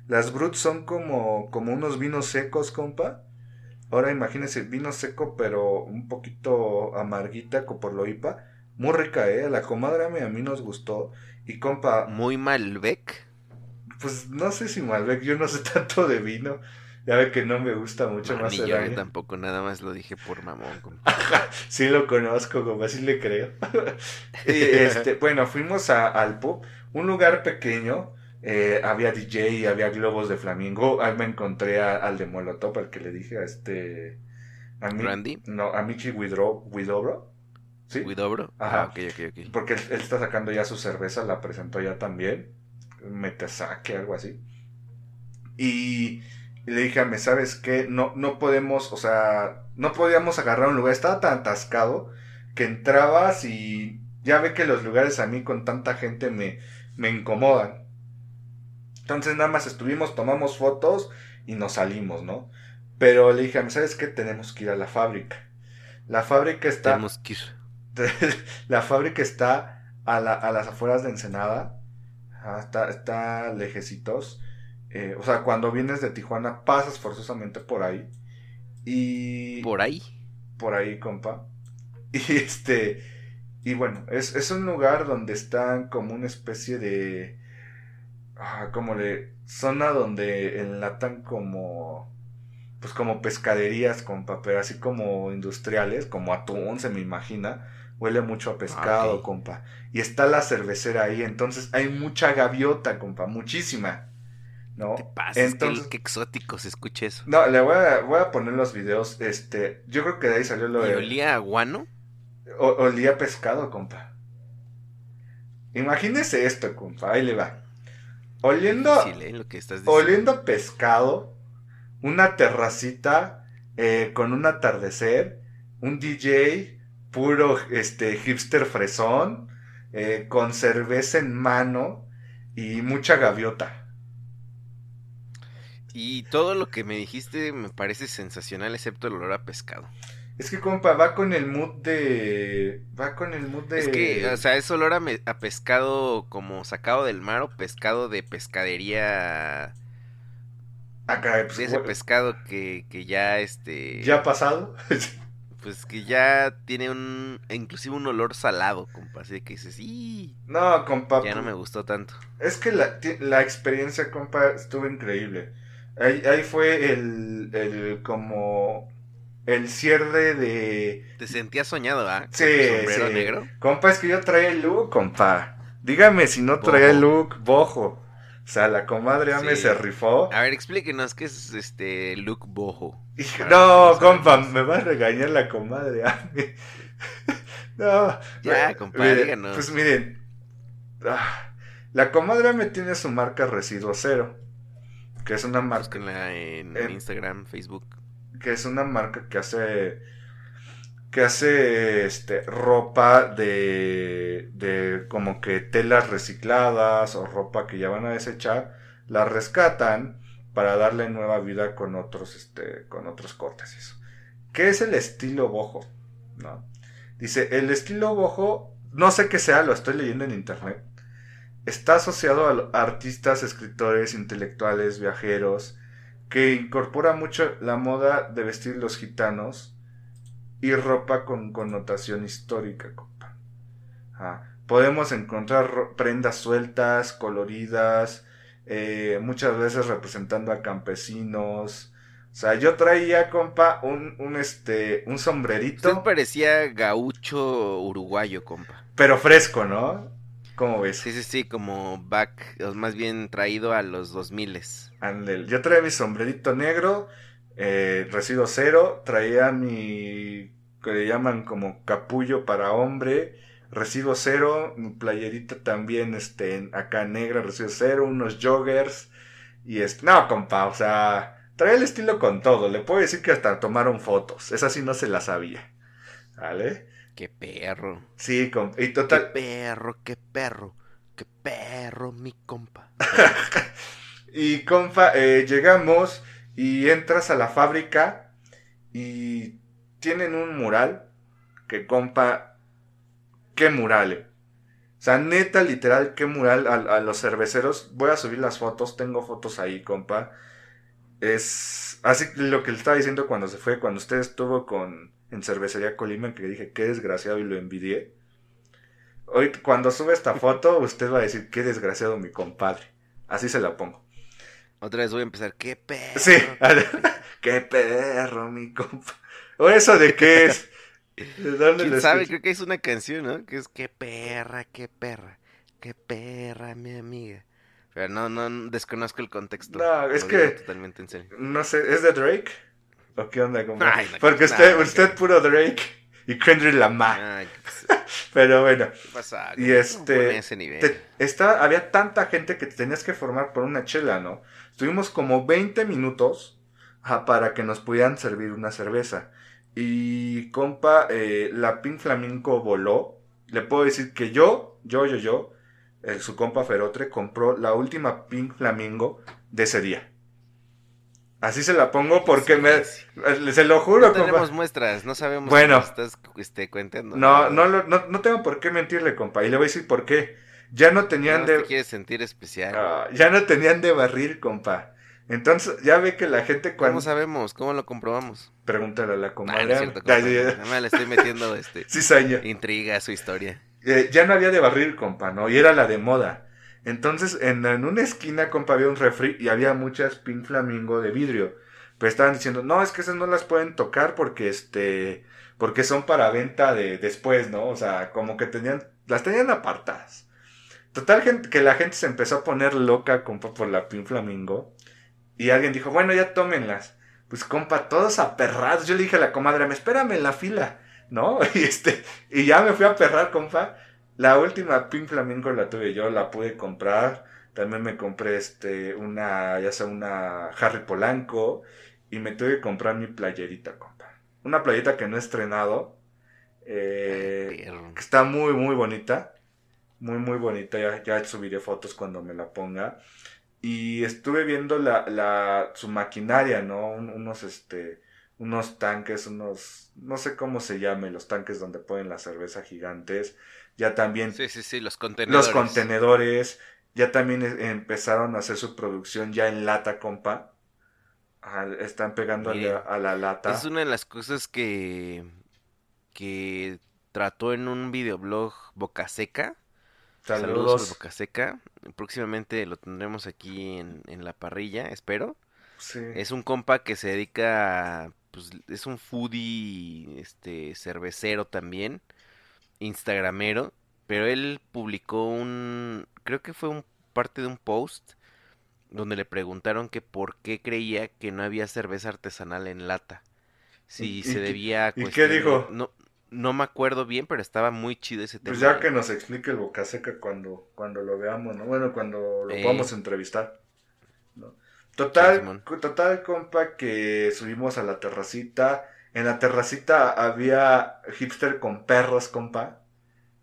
Las Brut son como, como unos vinos secos, compa. Ahora imagínense, vino seco, pero un poquito amarguita por lo IPA. Muy rica, ¿eh? La comadre a mí, nos gustó. Y compa, Muy Malbec. pues no sé si Malbec, yo no sé [LAUGHS] tanto de vino. Ya ve que no me gusta mucho No, más ni el yo eh, tampoco, nada más lo dije por mamón, compa. [LAUGHS] Sí lo conozco, como así le creo. [LAUGHS] Este, bueno, fuimos a- al pub, un lugar pequeño. eh, había DJ, había globos de flamingo. Ahí me encontré a- al de Molotov, al que le dije a este. A mi- ¿Randy? No, a Michi Widobro. ¿Sí? Widobro. Ajá. Ah, ok, ok, ok. Porque él, él está sacando ya su cerveza, la presentó ya también. Metesaque, algo así. Y, y le dije a me, ¿sabes qué? No, no podemos, o sea, no podíamos agarrar un lugar. Estaba tan atascado que entrabas y ya ve que los lugares a mí con tanta gente me, me incomodan. Entonces nada más estuvimos, tomamos fotos y nos salimos, ¿no? Pero le dije a me, ¿sabes qué? Tenemos que ir a la fábrica. La fábrica está... Tenemos que ir. [LAUGHS] la fábrica está a, la- a las afueras de Ensenada. Ajá, está, está lejecitos. Eh, o sea, cuando vienes de Tijuana, pasas forzosamente por ahí. Y. Por ahí. por ahí, compa. [LAUGHS] Y este. Y bueno, es, es un lugar donde están como una especie de. Ah, como de. Zona donde enlatan como. Pues como pescaderías, compa, pero así como industriales, como atún, se me imagina. Huele mucho a pescado, compa. Y está la cervecera ahí, entonces hay mucha gaviota, compa, muchísima. ¿No? Te pasa, es que Entonces, qué exótico se escucha eso. no, le voy a, voy a poner los videos. Este, yo creo que de ahí salió lo ¿Y de. olía a guano? O- olía a pescado, compa. Imagínese esto, compa. Ahí le va. Oliendo, Difícil, ¿eh? Lo que estás diciendo. oliendo pescado, una terracita eh, con un atardecer, un DJ puro este hipster fresón, eh, con cerveza en mano y mucha gaviota. Y todo lo que me dijiste me parece sensacional, excepto el olor a pescado. Es que, compa, va con el mood de. Va con el mood de. Es que, o sea, es olor a, me- a pescado como sacado del mar o pescado de pescadería. Acá, pues, De ese pescado que, que ya, este. ¿Ya ha pasado? [LAUGHS] Pues que ya tiene un. Inclusive un olor salado, compa. Así que dices, ¡y! no, compa. Ya no pues, me gustó tanto. Es que la, la experiencia, compa, estuvo increíble. Ahí, ahí fue el, el como el cierre de... ¿Te sentías soñado, ah? Sí, sombrero sí. negro. Compa, es que yo traía el look, compa. Dígame si no traía el look bojo. O sea, la comadre ya me Sí. se rifó. A ver, explíquenos qué es este look bojo. Hijo, no, compa, me va a regañar la comadre. a mí. [LAUGHS] no. Ya, compa, miren, díganos. Pues miren. ah, la comadre me tiene su marca Residuo Cero. Que es una marca. Búsquenla en En- Instagram, Facebook. que es una marca que hace que hace este ropa de de como que telas recicladas o ropa que ya van a desechar la rescatan para darle nueva vida con otros este con otros cortes eso. Qué es el estilo bojo no dice el estilo bojo no sé qué sea lo estoy leyendo en internet está asociado a artistas escritores intelectuales viajeros que incorpora mucho la moda de vestir los gitanos y ropa con connotación histórica, compa. Ah, podemos encontrar prendas sueltas, coloridas, eh, muchas veces representando a campesinos. O sea, yo traía, compa, un, un, este, un Usted sombrerito, parecía gaucho uruguayo, compa. pero fresco, ¿no? ¿Cómo ves? Sí, sí, sí, como back, más bien traído a los 2000 Ándale, Yo traía mi sombrerito negro, eh, residuo cero, traía mi, que le llaman como capullo para hombre, residuo cero, mi playerita también, este, acá negra, residuo cero, unos joggers, y es, no, compa, o sea, traía el estilo con todo, le puedo decir que hasta tomaron fotos, esa sí no se la sabía, ¿vale? Qué perro. Sí, compa. Y Qué total. perro, qué perro. Qué perro, mi compa. [LAUGHS] Y compa, eh, llegamos y entras a la fábrica y tienen un mural que compa, qué mural. eh. O sea, neta, literal, qué mural a, los cerveceros. Voy a subir las fotos, tengo fotos ahí, compa. Es así lo que le estaba diciendo cuando se fue, cuando usted estuvo con en Cervecería Colima, que dije, qué desgraciado y lo envidié. Hoy, cuando sube esta foto, usted va a decir, qué desgraciado mi compadre. Así se la pongo. Otra vez voy a empezar. Qué perro. Sí, [LAUGHS] qué perro, mi compa. ¿O eso de qué es? ¿De dónde ¿Quién sabe? Creo que es una canción, ¿no? Que es qué perra, qué perra. Qué perra, mi amiga. Pero no, no desconozco el contexto. No, es que- Totalmente en serio. No sé, ¿es de Drake? ¿O qué onda? Ay, no, Porque usted, no, usted puro Drake y Kendrick Lamar. Ay, ¿qué, [LAUGHS] Pero bueno, qué pasa? Y ¿Cómo este, ese nivel? te- había tanta gente que te tenías que formar por una chela, ¿no? Estuvimos como 20 minutos ajá, para que nos pudieran servir una cerveza. Y compa, eh, la Pink Flamingo voló. Le puedo decir que yo, yo, yo, yo, eh, su compa Ferotre compró la última Pink Flamingo de ese día. Así se la pongo porque me... Sí, Se lo juro, No compa. tenemos muestras, no sabemos Bueno. nos estás este, cuentando. No, no, no, no tengo por qué mentirle, compa. Y le voy a decir por qué. Ya no tenían No de... te quieres sentir especial. Ah, ya no tenían de barril, compa. Entonces, ya ve que la gente cuando... ¿Cómo sabemos? ¿Cómo lo comprobamos? Pregúntale a la comadre. no es cierto, Ah, compa. ya, ya. Nada más le estoy metiendo [LAUGHS] este, Sí, intriga a su historia. Eh, ya no había de barril, compa, ¿no? Y era la de moda. Entonces, en, en una esquina, compa, había un refri y había muchas Pink Flamingo de vidrio. Pero estaban diciendo, no, es que esas no las pueden tocar porque, este, porque son para venta de después, ¿no? O sea, como que tenían, las tenían apartadas. Total, gente, que la gente se empezó a poner loca, compa, por la Pink Flamingo. Y alguien dijo, bueno, ya tómenlas. Pues, compa, todos aperrados. Yo le dije a la comadre, me espérame en la fila, ¿no? [LAUGHS] Y este, y ya me fui a aperrar, compa. La última Pink Flamingo la tuve yo, la pude comprar. También me compré este, una, ya sea una Harry Polanco. Y me tuve que comprar mi playerita, compa. Una playerita que no he estrenado. eh, que está muy, muy bonita. Muy, muy bonita. Ya, ya subiré fotos cuando me la ponga. Y estuve viendo la, la, su maquinaria, ¿no? Un- unos, este, unos tanques, unos, no sé cómo se llame, los tanques donde ponen la cerveza gigantes. Ya también Sí, sí, sí, los contenedores. los contenedores. Ya también empezaron a hacer su producción ya en lata, compa. Ajá, están pegando a la, a la lata. Es una de las cosas que, que trató en un videoblog Boca Seca. Saludos, al Saludos. Boca Seca. Próximamente lo tendremos aquí en, en la parrilla, espero. Sí. Es un compa que se dedica a, pues, es un foodie, este, cervecero también, instagramero, pero él publicó un, creo que fue un parte de un post donde le preguntaron que por qué creía que no había cerveza artesanal en lata. Si ¿Y se debía a y qué dijo? No, no me acuerdo bien, pero estaba muy chido ese tema. Pues ya que nos explique el Boca Seca cuando, cuando lo veamos, ¿no? Bueno, cuando lo Eh. podamos entrevistar. ¿no? Total, total, compa, que subimos a la terracita. En la terracita había hipster con perros, compa.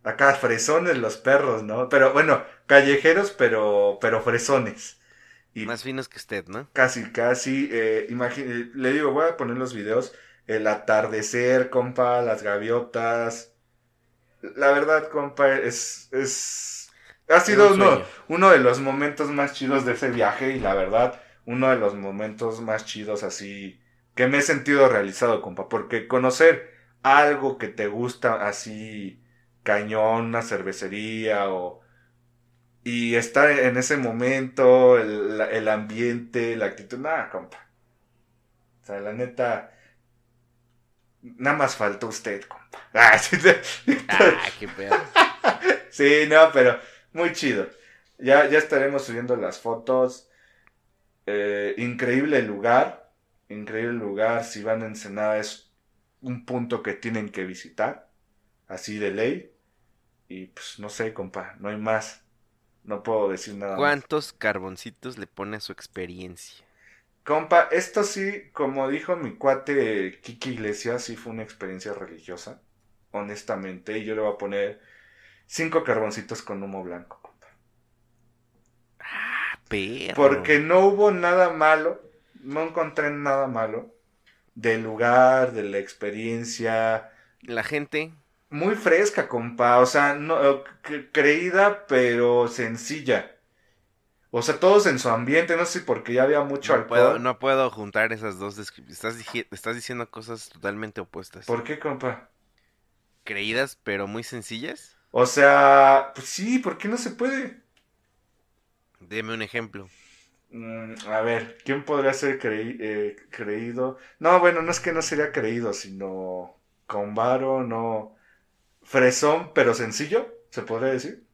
Acá fresones los perros, ¿no? Pero bueno, callejeros, pero, pero fresones. Y Más finos que usted, ¿no? Casi, casi. Eh, imagi- le digo, voy a poner los videos. El atardecer, compa, las gaviotas. La verdad, compa, es. es ha sido un uno, uno de los momentos más chidos de ese viaje. Y la verdad, uno de los momentos más chidos así. Que me he sentido realizado, compa. Porque conocer algo que te gusta así. Cañón, una cervecería o y estar en ese momento, el, el ambiente, la actitud, nada, compa. O sea, la neta, nada más faltó usted, compa. [LAUGHS] Ah, sí, sí. Ah, qué pedo. [LAUGHS] Sí, no, pero muy chido. Ya, ya estaremos subiendo las fotos. Eh, increíble lugar, increíble lugar. Si van a Ensenada es un punto que tienen que visitar, así de ley. Y pues no sé, compa, no hay más. No puedo decir nada más. ¿Cuántos carboncitos le pone a su experiencia? Compa, esto sí, como dijo mi cuate Kiki Iglesias, sí fue una experiencia religiosa. honestamente, y yo le voy a poner cinco carboncitos con humo blanco, compa. Ah, perro. Porque no hubo nada malo, no encontré nada malo del lugar, de la experiencia. La gente, Muy fresca, compa. O sea, no, eh, cre- creída, pero sencilla. O sea, todos en su ambiente, no sé si porque ya había mucho no alcohol. puedo, no puedo juntar esas dos descripciones. Estás, estás diciendo cosas totalmente opuestas. ¿Por qué, compa? Creídas, pero muy sencillas. O sea, pues sí, ¿por qué no se puede? Deme un ejemplo. Mm, a ver, ¿quién podría ser creí- eh, creído? No, bueno, no es que no sería creído, sino con varo, no. Fresón, pero sencillo, ¿se podría decir?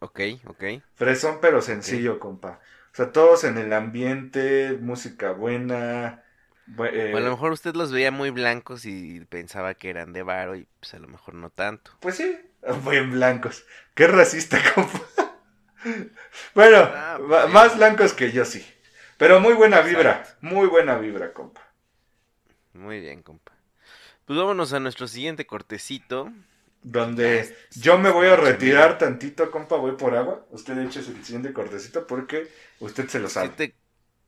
Ok, ok. Fresón, pero sencillo, compa. O sea, todos en el ambiente, música buena. bu- eh, O a lo mejor usted los veía muy blancos y pensaba que eran de varo y pues a lo mejor no tanto. Pues sí, [LAUGHS] muy en blancos. Qué racista, [LAUGHS] compa. Bueno, Ah, pues, más blancos que yo sí. Pero muy buena vibra, Exacto. muy buena vibra, compa. Muy bien, compa. Pues vámonos a nuestro siguiente cortecito. Donde yo me voy a retirar tantito, compa, voy por agua. Usted eche el siguiente cortecito porque usted se lo sabe. Siguiente,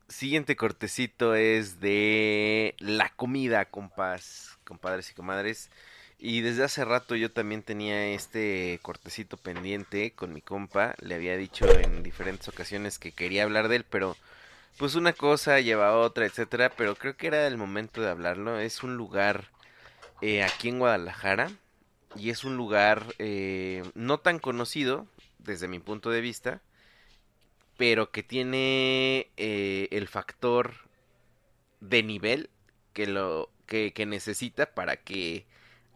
siguiente cortecito es de la comida, compas, compadres y comadres. Y desde hace rato yo también tenía este cortecito pendiente con mi compa. Le había dicho en diferentes ocasiones que quería hablar de él, pero pues una cosa lleva a otra, etcétera. Pero creo que era el momento de hablarlo. Es un lugar eh, aquí en Guadalajara y es un lugar eh, no tan conocido desde mi punto de vista pero que tiene eh, el factor de nivel que lo que, que necesita para que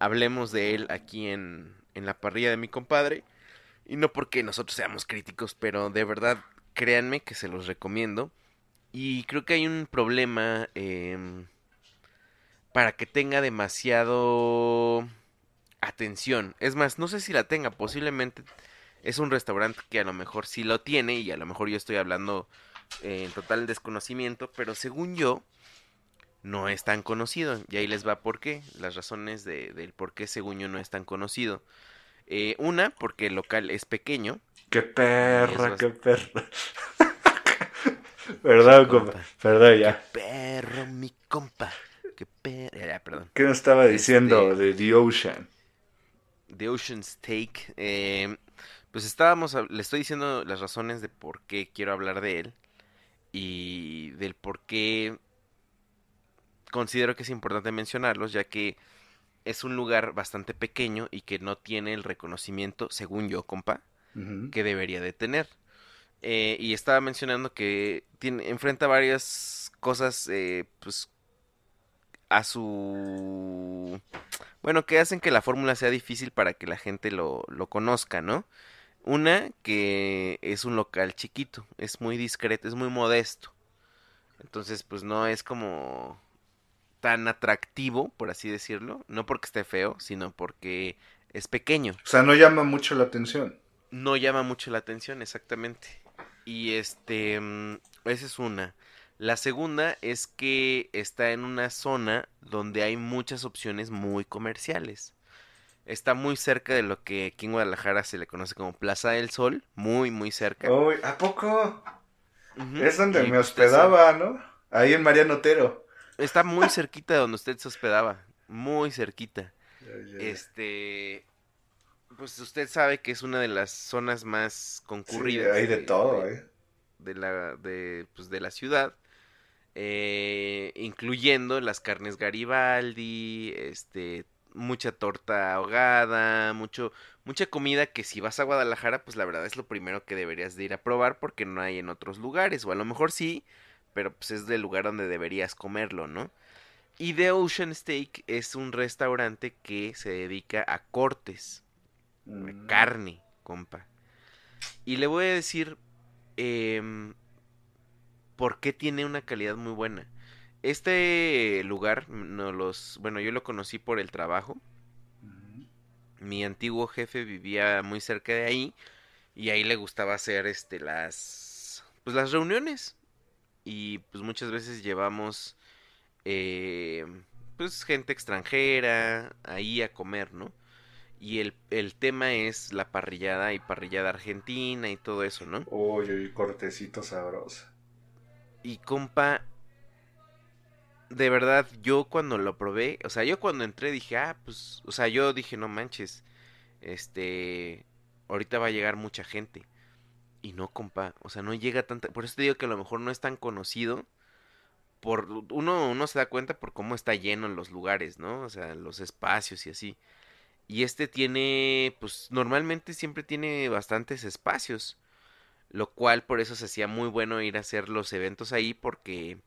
hablemos de él aquí en, en la parrilla de mi compadre. Y no porque nosotros seamos críticos pero de verdad créanme que se los recomiendo. Y creo que hay un problema em, para que tenga demasiado atención. Es más no sé si la tenga posiblemente es un restaurante que a lo mejor sí lo tiene y a lo mejor yo estoy hablando eh, en total desconocimiento, pero según yo no es tan conocido. Y ahí les va por qué, las razones de- del por qué según yo no es tan conocido. Eh, una, porque el local es pequeño. Qué perra, qué perra. [LAUGHS] Perdón, compa. Compa. Perdón, ya. Perro, mi compa. Qué perro. Ya, ya, perdón. ¿Qué nos estaba diciendo Este- de The Ocean? The Ocean Steak. eh, pues estábamos, le estoy diciendo las razones de por qué quiero hablar de él y del por qué considero que es importante mencionarlos, ya que es un lugar bastante pequeño y que no tiene el reconocimiento, según yo, compa, que debería de tener. Eh, y estaba mencionando que tiene, enfrenta varias cosas, eh, pues, a su... Bueno, que hacen que la fórmula sea difícil para que la gente lo, lo conozca, ¿no? Una, que es un local chiquito, es muy discreto, es muy modesto. Entonces, pues no es como tan atractivo, por así decirlo. No porque esté feo, sino porque es pequeño O sea, no llama mucho la atención. no llama mucho la atención, exactamente. Y este, mm, esa es una. La segunda es que está en una zona donde hay muchas opciones muy comerciales. Está muy cerca de lo que aquí en Guadalajara se le conoce como Plaza del Sol, muy, muy cerca. Uy, ¿a poco? Es donde y me pues, hospedaba, ¿no? Ahí en Mariano Otero. Está muy cerquita de donde usted se hospedaba, muy cerquita. Este, pues usted sabe que es una de las zonas más Sí, concurridas. hay de todo, ¿eh? de la de, pues, de la ciudad eh, incluyendo las carnes Garibaldi este mucha torta ahogada mucho mucha comida que si vas a Guadalajara pues la verdad es lo primero que deberías de ir a probar porque no hay en otros lugares o a lo mejor sí pero pues es del lugar donde deberías comerlo no y The Ocean Steak es un restaurante que se dedica a cortes Mm. carne, compa. Y le voy a decir em, por qué tiene una calidad muy buena. Este lugar, no los, bueno, yo lo conocí por el trabajo. Mi antiguo jefe vivía muy cerca de ahí y ahí le gustaba hacer este las, pues las reuniones y pues muchas veces llevamos, eh, pues gente extranjera ahí a comer, ¿no? Y el, el tema es la parrillada y parrillada argentina y todo eso, ¿no? Uy, cortecito sabroso. Y compa, de verdad, yo cuando lo probé, o sea, yo cuando entré dije, ah, pues, o sea, yo dije, no manches, este, ahorita va a llegar mucha gente. Y no, compa, o sea, no llega tanta, por eso te digo que a lo mejor no es tan conocido. Por, uno, uno se da cuenta por cómo está lleno en los lugares, ¿no? O sea, los espacios y así. Y este tiene, pues normalmente siempre tiene bastantes espacios. Lo cual por eso se hacía muy bueno ir a hacer los eventos ahí porque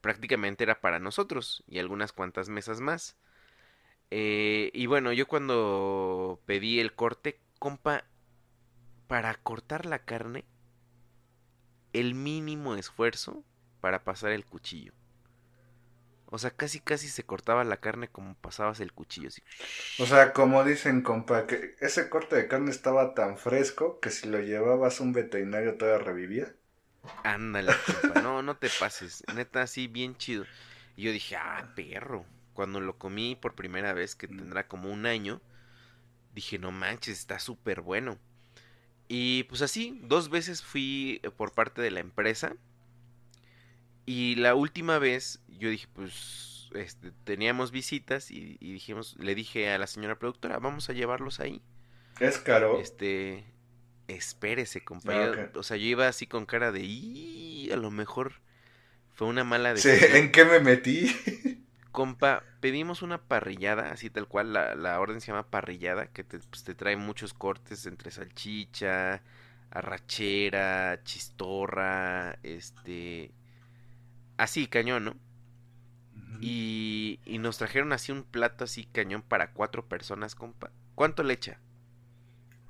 prácticamente era para nosotros y algunas cuantas mesas más. Eh, y bueno, yo cuando pedí el corte, compa, para cortar la carne, el mínimo esfuerzo para pasar el cuchillo. O sea, casi casi se cortaba la carne como pasabas el cuchillo. Así. O sea, como dicen, compa, que ese corte de carne estaba tan fresco que si lo llevabas a un veterinario todavía revivía. Ándale, compa, no, no te pases. Neta, así bien chido. Y yo dije, ah, perro. Cuando lo comí por primera vez, que tendrá como un año, dije, no manches, está súper bueno. Y pues así, dos veces fui por parte de la empresa. Y la última vez yo dije, pues este, teníamos visitas y, dijimos, le dije a la señora productora, vamos a llevarlos ahí. ¿Es caro? Este, espérese, compañero. O sea, yo iba así con cara de, y a lo mejor fue una mala decisión. ¿En qué me metí? [LAUGHS] Compa, pedimos una parrillada, así tal cual, la, la orden se llama parrillada, que te, pues, te trae muchos cortes entre salchicha, arrachera, chistorra, este... Así, cañón, ¿no? y, y nos trajeron así un plato así cañón para cuatro personas, compa. ¿Cuánto le echa?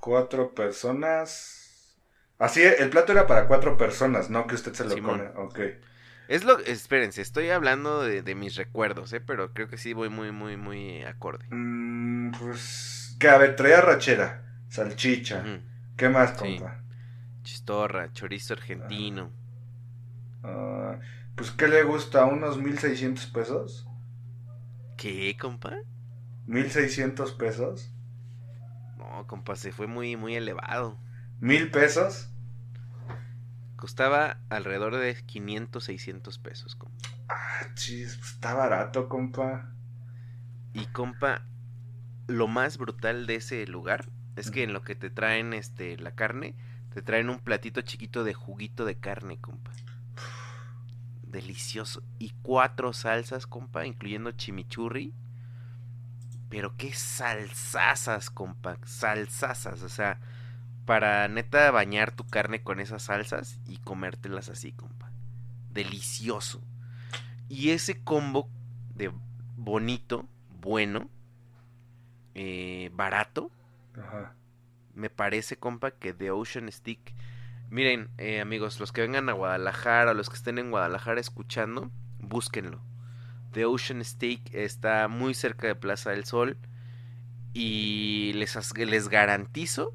Cuatro personas. Así, el plato era para cuatro personas, no que usted se lo come. Ok. Es lo, espérense, estoy hablando de, mis recuerdos, ¿eh? Pero creo que sí voy muy, muy, muy acorde. Mm, pues, que a ver, traía rachera, salchicha. ¿Qué más, compa? Chistorra, chorizo argentino. Ah, pues, ¿qué le gusta? ¿Unos 1600 pesos? ¿Qué, compa? ¿1600 pesos? No, compa, se fue muy, muy elevado. ¿Mil pesos? Costaba alrededor de 500, 600 pesos, compa. Ah, chis, está barato, compa. Y, compa, lo más brutal de ese lugar es que en lo que te traen este la carne, te traen un platito chiquito de juguito de carne, compa delicioso. Y cuatro salsas, compa, incluyendo chimichurri. Pero qué salsasas, compa. Salsasas. O sea, para neta bañar tu carne con esas salsas y comértelas así, compa. Delicioso. Y ese combo de bonito, bueno, eh, barato, me parece, compa, que The Ocean Stick Miren, eh, amigos, los que vengan a Guadalajara, los que estén en Guadalajara escuchando, búsquenlo. The Ocean Steak está muy cerca de Plaza del Sol y les, les garantizo,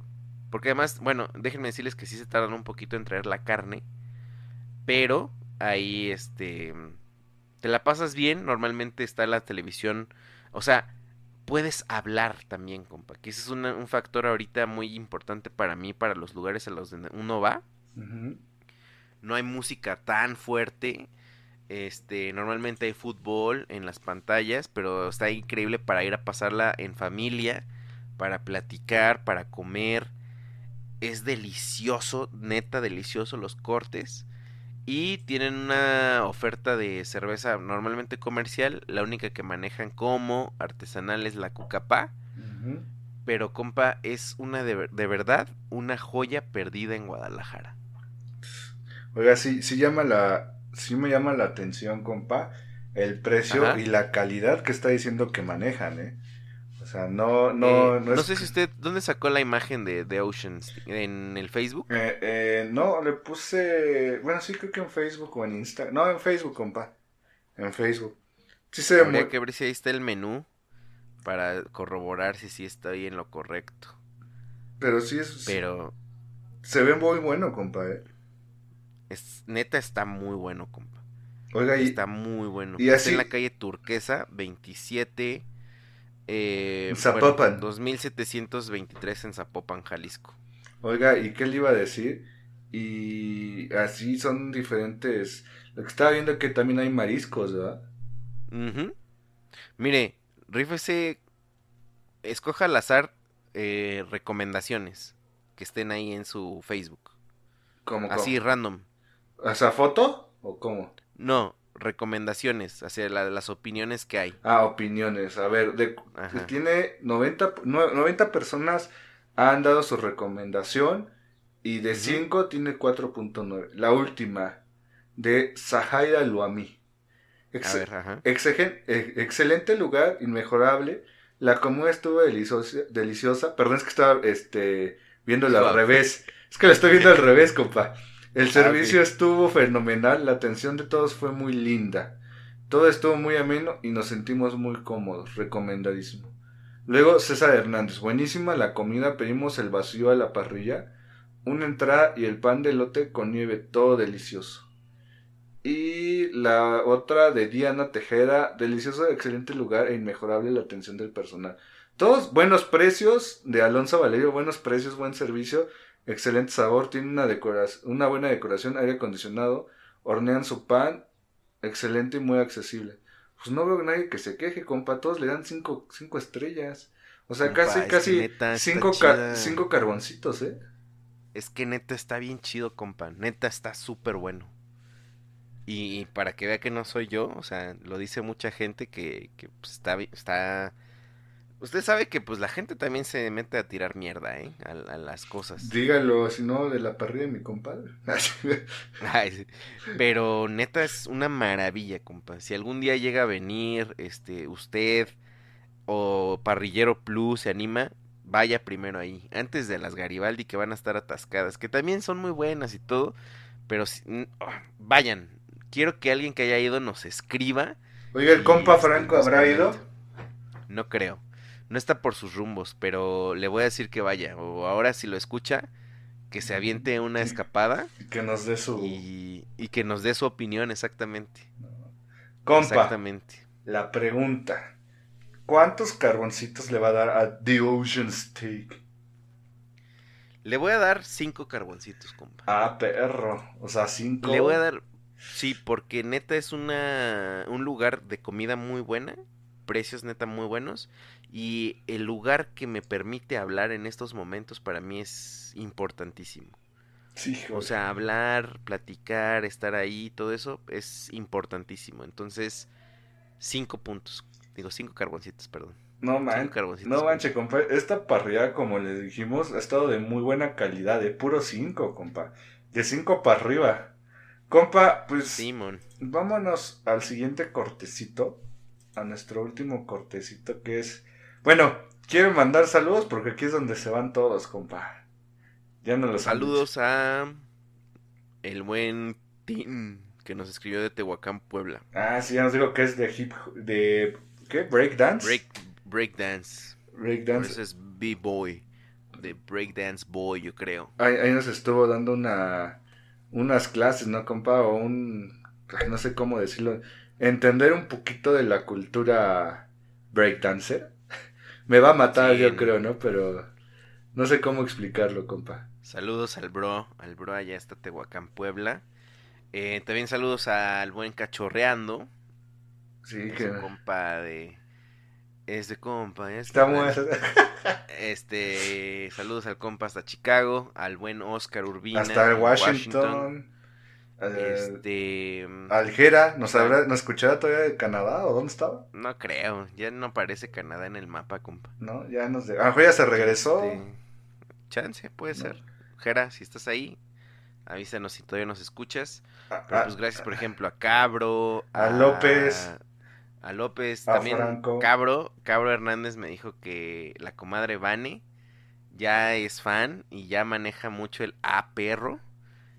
porque además, bueno, déjenme decirles que sí se tardan un poquito en traer la carne, pero ahí, este, te la pasas bien, normalmente está la televisión, o sea, puedes hablar también, compa. Que ese es un factor ahorita muy importante para mí, para los lugares a los donde uno va. No hay música tan fuerte. Este, normalmente hay fútbol en las pantallas, pero está increíble para ir a pasarla en familia, para platicar, para comer. Es delicioso, neta delicioso los cortes. Y tienen una oferta de cerveza normalmente comercial. La única que manejan como artesanal es la Cucapá. Pero, compa, es una de, verdad una joya perdida en Guadalajara. Oiga, sí, sí llama la. Sí me llama la atención, compa, el precio y la calidad que está diciendo que manejan, ¿eh? O sea, no, no, eh, no, sé si usted, ¿dónde sacó la imagen de, de Oceans? ¿En el Facebook? Eh, eh, no, le puse, bueno, sí creo que en Facebook o en Instagram. No, en Facebook, compa. En Facebook. Sí se Habría que ver si ahí está el menú para corroborar si sí estoy en lo correcto. Pero sí es... Pero... Se ve muy bueno, compa, eh. Es, neta está muy bueno, compa. Oiga, y, Está muy bueno. y Está en la calle Turquesa, 27. Eh, Zapopan. bueno, 2723 en Zapopan, Jalisco. oiga, ¿y qué le iba a decir? Y así son diferentes. Lo que estaba viendo que también hay mariscos, ¿verdad? Ujú. Mire, rífese, escoja al azar eh, recomendaciones que estén ahí en su Facebook. ¿Cómo, Así, cómo? random. ¿O sea, foto? ¿O cómo? No, recomendaciones, hacia la- las opiniones que hay. Ah, opiniones. A ver, de, tiene 90, nue- 90 personas han dado su recomendación y de Ujú. 5 tiene 4.9. La última, de Sahaira Luami. Ex- A ver, ajá. exegen- e- excelente lugar, inmejorable. La comida estuvo deliciosa, deliciosa. Perdón, es que estaba este, viéndolo al revés. Es que lo estoy viendo al revés, compa. El Ah, servicio estuvo fenomenal, la atención de todos fue muy linda. Todo estuvo muy ameno y nos sentimos muy cómodos, recomendadísimo. Luego César Hernández, buenísima la comida, pedimos el vacío a la parrilla, una entrada y el pan de elote con nieve, todo delicioso. Y la otra de Diana Tejera, delicioso, excelente lugar e inmejorable la atención del personal. Todos buenos precios de Alonso Valerio, buenos precios, buen servicio, excelente sabor, tiene una, decoración, una buena decoración, aire acondicionado, hornean su pan, excelente y muy accesible. Pues no veo a nadie que se queje, compa, todos le dan cinco, cinco estrellas. O sea, Compa, casi, casi neta cinco, ca- cinco carboncitos, ¿eh? Es que neta está bien chido, compa. Neta está súper bueno. Y, para que vea que no soy yo, o sea, lo dice mucha gente que, que pues, está, está... Usted sabe que pues la gente también se mete a tirar mierda, ¿eh? A, a las cosas. Dígalo, si no, de la parrilla de mi compadre. [LAUGHS] Ay, sí. Pero neta es una maravilla, compa. Si algún día llega a venir, este, usted o Parrillero Plus se anima, vaya primero ahí, antes de las Garibaldi que van a estar atascadas, que también son muy buenas y todo, pero si- ah, vayan. Quiero que alguien que haya ido nos escriba. Oiga, ¿el compa este, Franco habrá ido? No creo. No está por sus rumbos, pero le voy a decir que vaya. O ahora si lo escucha, que se aviente una escapada Que nos dé su... y, y que nos dé su opinión exactamente. Compa, Exactamente. la pregunta. ¿Cuántos carboncitos le va a dar a The Ocean Steak? Le voy a dar cinco carboncitos, compa. Ah, perro. O sea, cinco. Le voy a dar, sí, porque neta es una un lugar de comida muy buena, precios neta muy buenos y el lugar que me permite hablar en estos momentos para mí es importantísimo. Sí, hijo. O sea, hablar, platicar, estar ahí, todo eso es importantísimo. Entonces, cinco puntos. Digo, cinco carboncitos, perdón. no carboncitos. No compa. manches, compa. Esta parrilla, como les dijimos, ha estado de muy buena calidad. De puro cinco, compa. De cinco para arriba. Compa, pues Simón. vámonos al siguiente cortecito. A nuestro último cortecito que es... Bueno, quiero mandar saludos porque aquí es donde se van todos, compa. Ya no los Saludos a el buen Tim que nos escribió de Tehuacán, Puebla. Ah, sí, ya nos digo que es de hip... De... ¿Qué? ¿Breakdance? Break, breakdance. Breakdance. eso es B-Boy. De Breakdance Boy, yo creo. Ahí, ahí nos estuvo dando una unas clases, ¿no, compa? O un, no sé cómo decirlo, entender un poquito de la cultura breakdancer. Me va a matar, Sí, yo creo, ¿no? Pero no sé cómo explicarlo, compa. Saludos al bro, al bro allá está Tehuacán, Puebla. Eh, también saludos al buen Cachorreando. Sí, Es que un compa de... Es de compa, es muy... Este, saludos al compa hasta Chicago, al buen Oscar Urbina. Hasta Washington. Eh, Este, Aljera, ¿nos, habrá, ¿nos escuchará todavía de Canadá o dónde estaba? no creo, ya no aparece Canadá en el mapa, compa. ¿No? Ya nos... De... A lo mejor ya se regresó. Este, chance, puede No. ser. Jera, si estás ahí, avísanos si todavía nos escuchas. Ah, Pero ah, pues gracias, por ejemplo, a Cabro, A López. a López, A también Franco. Cabro, Cabro Hernández me dijo que la comadre Vane ya es fan y ya maneja mucho el A perro.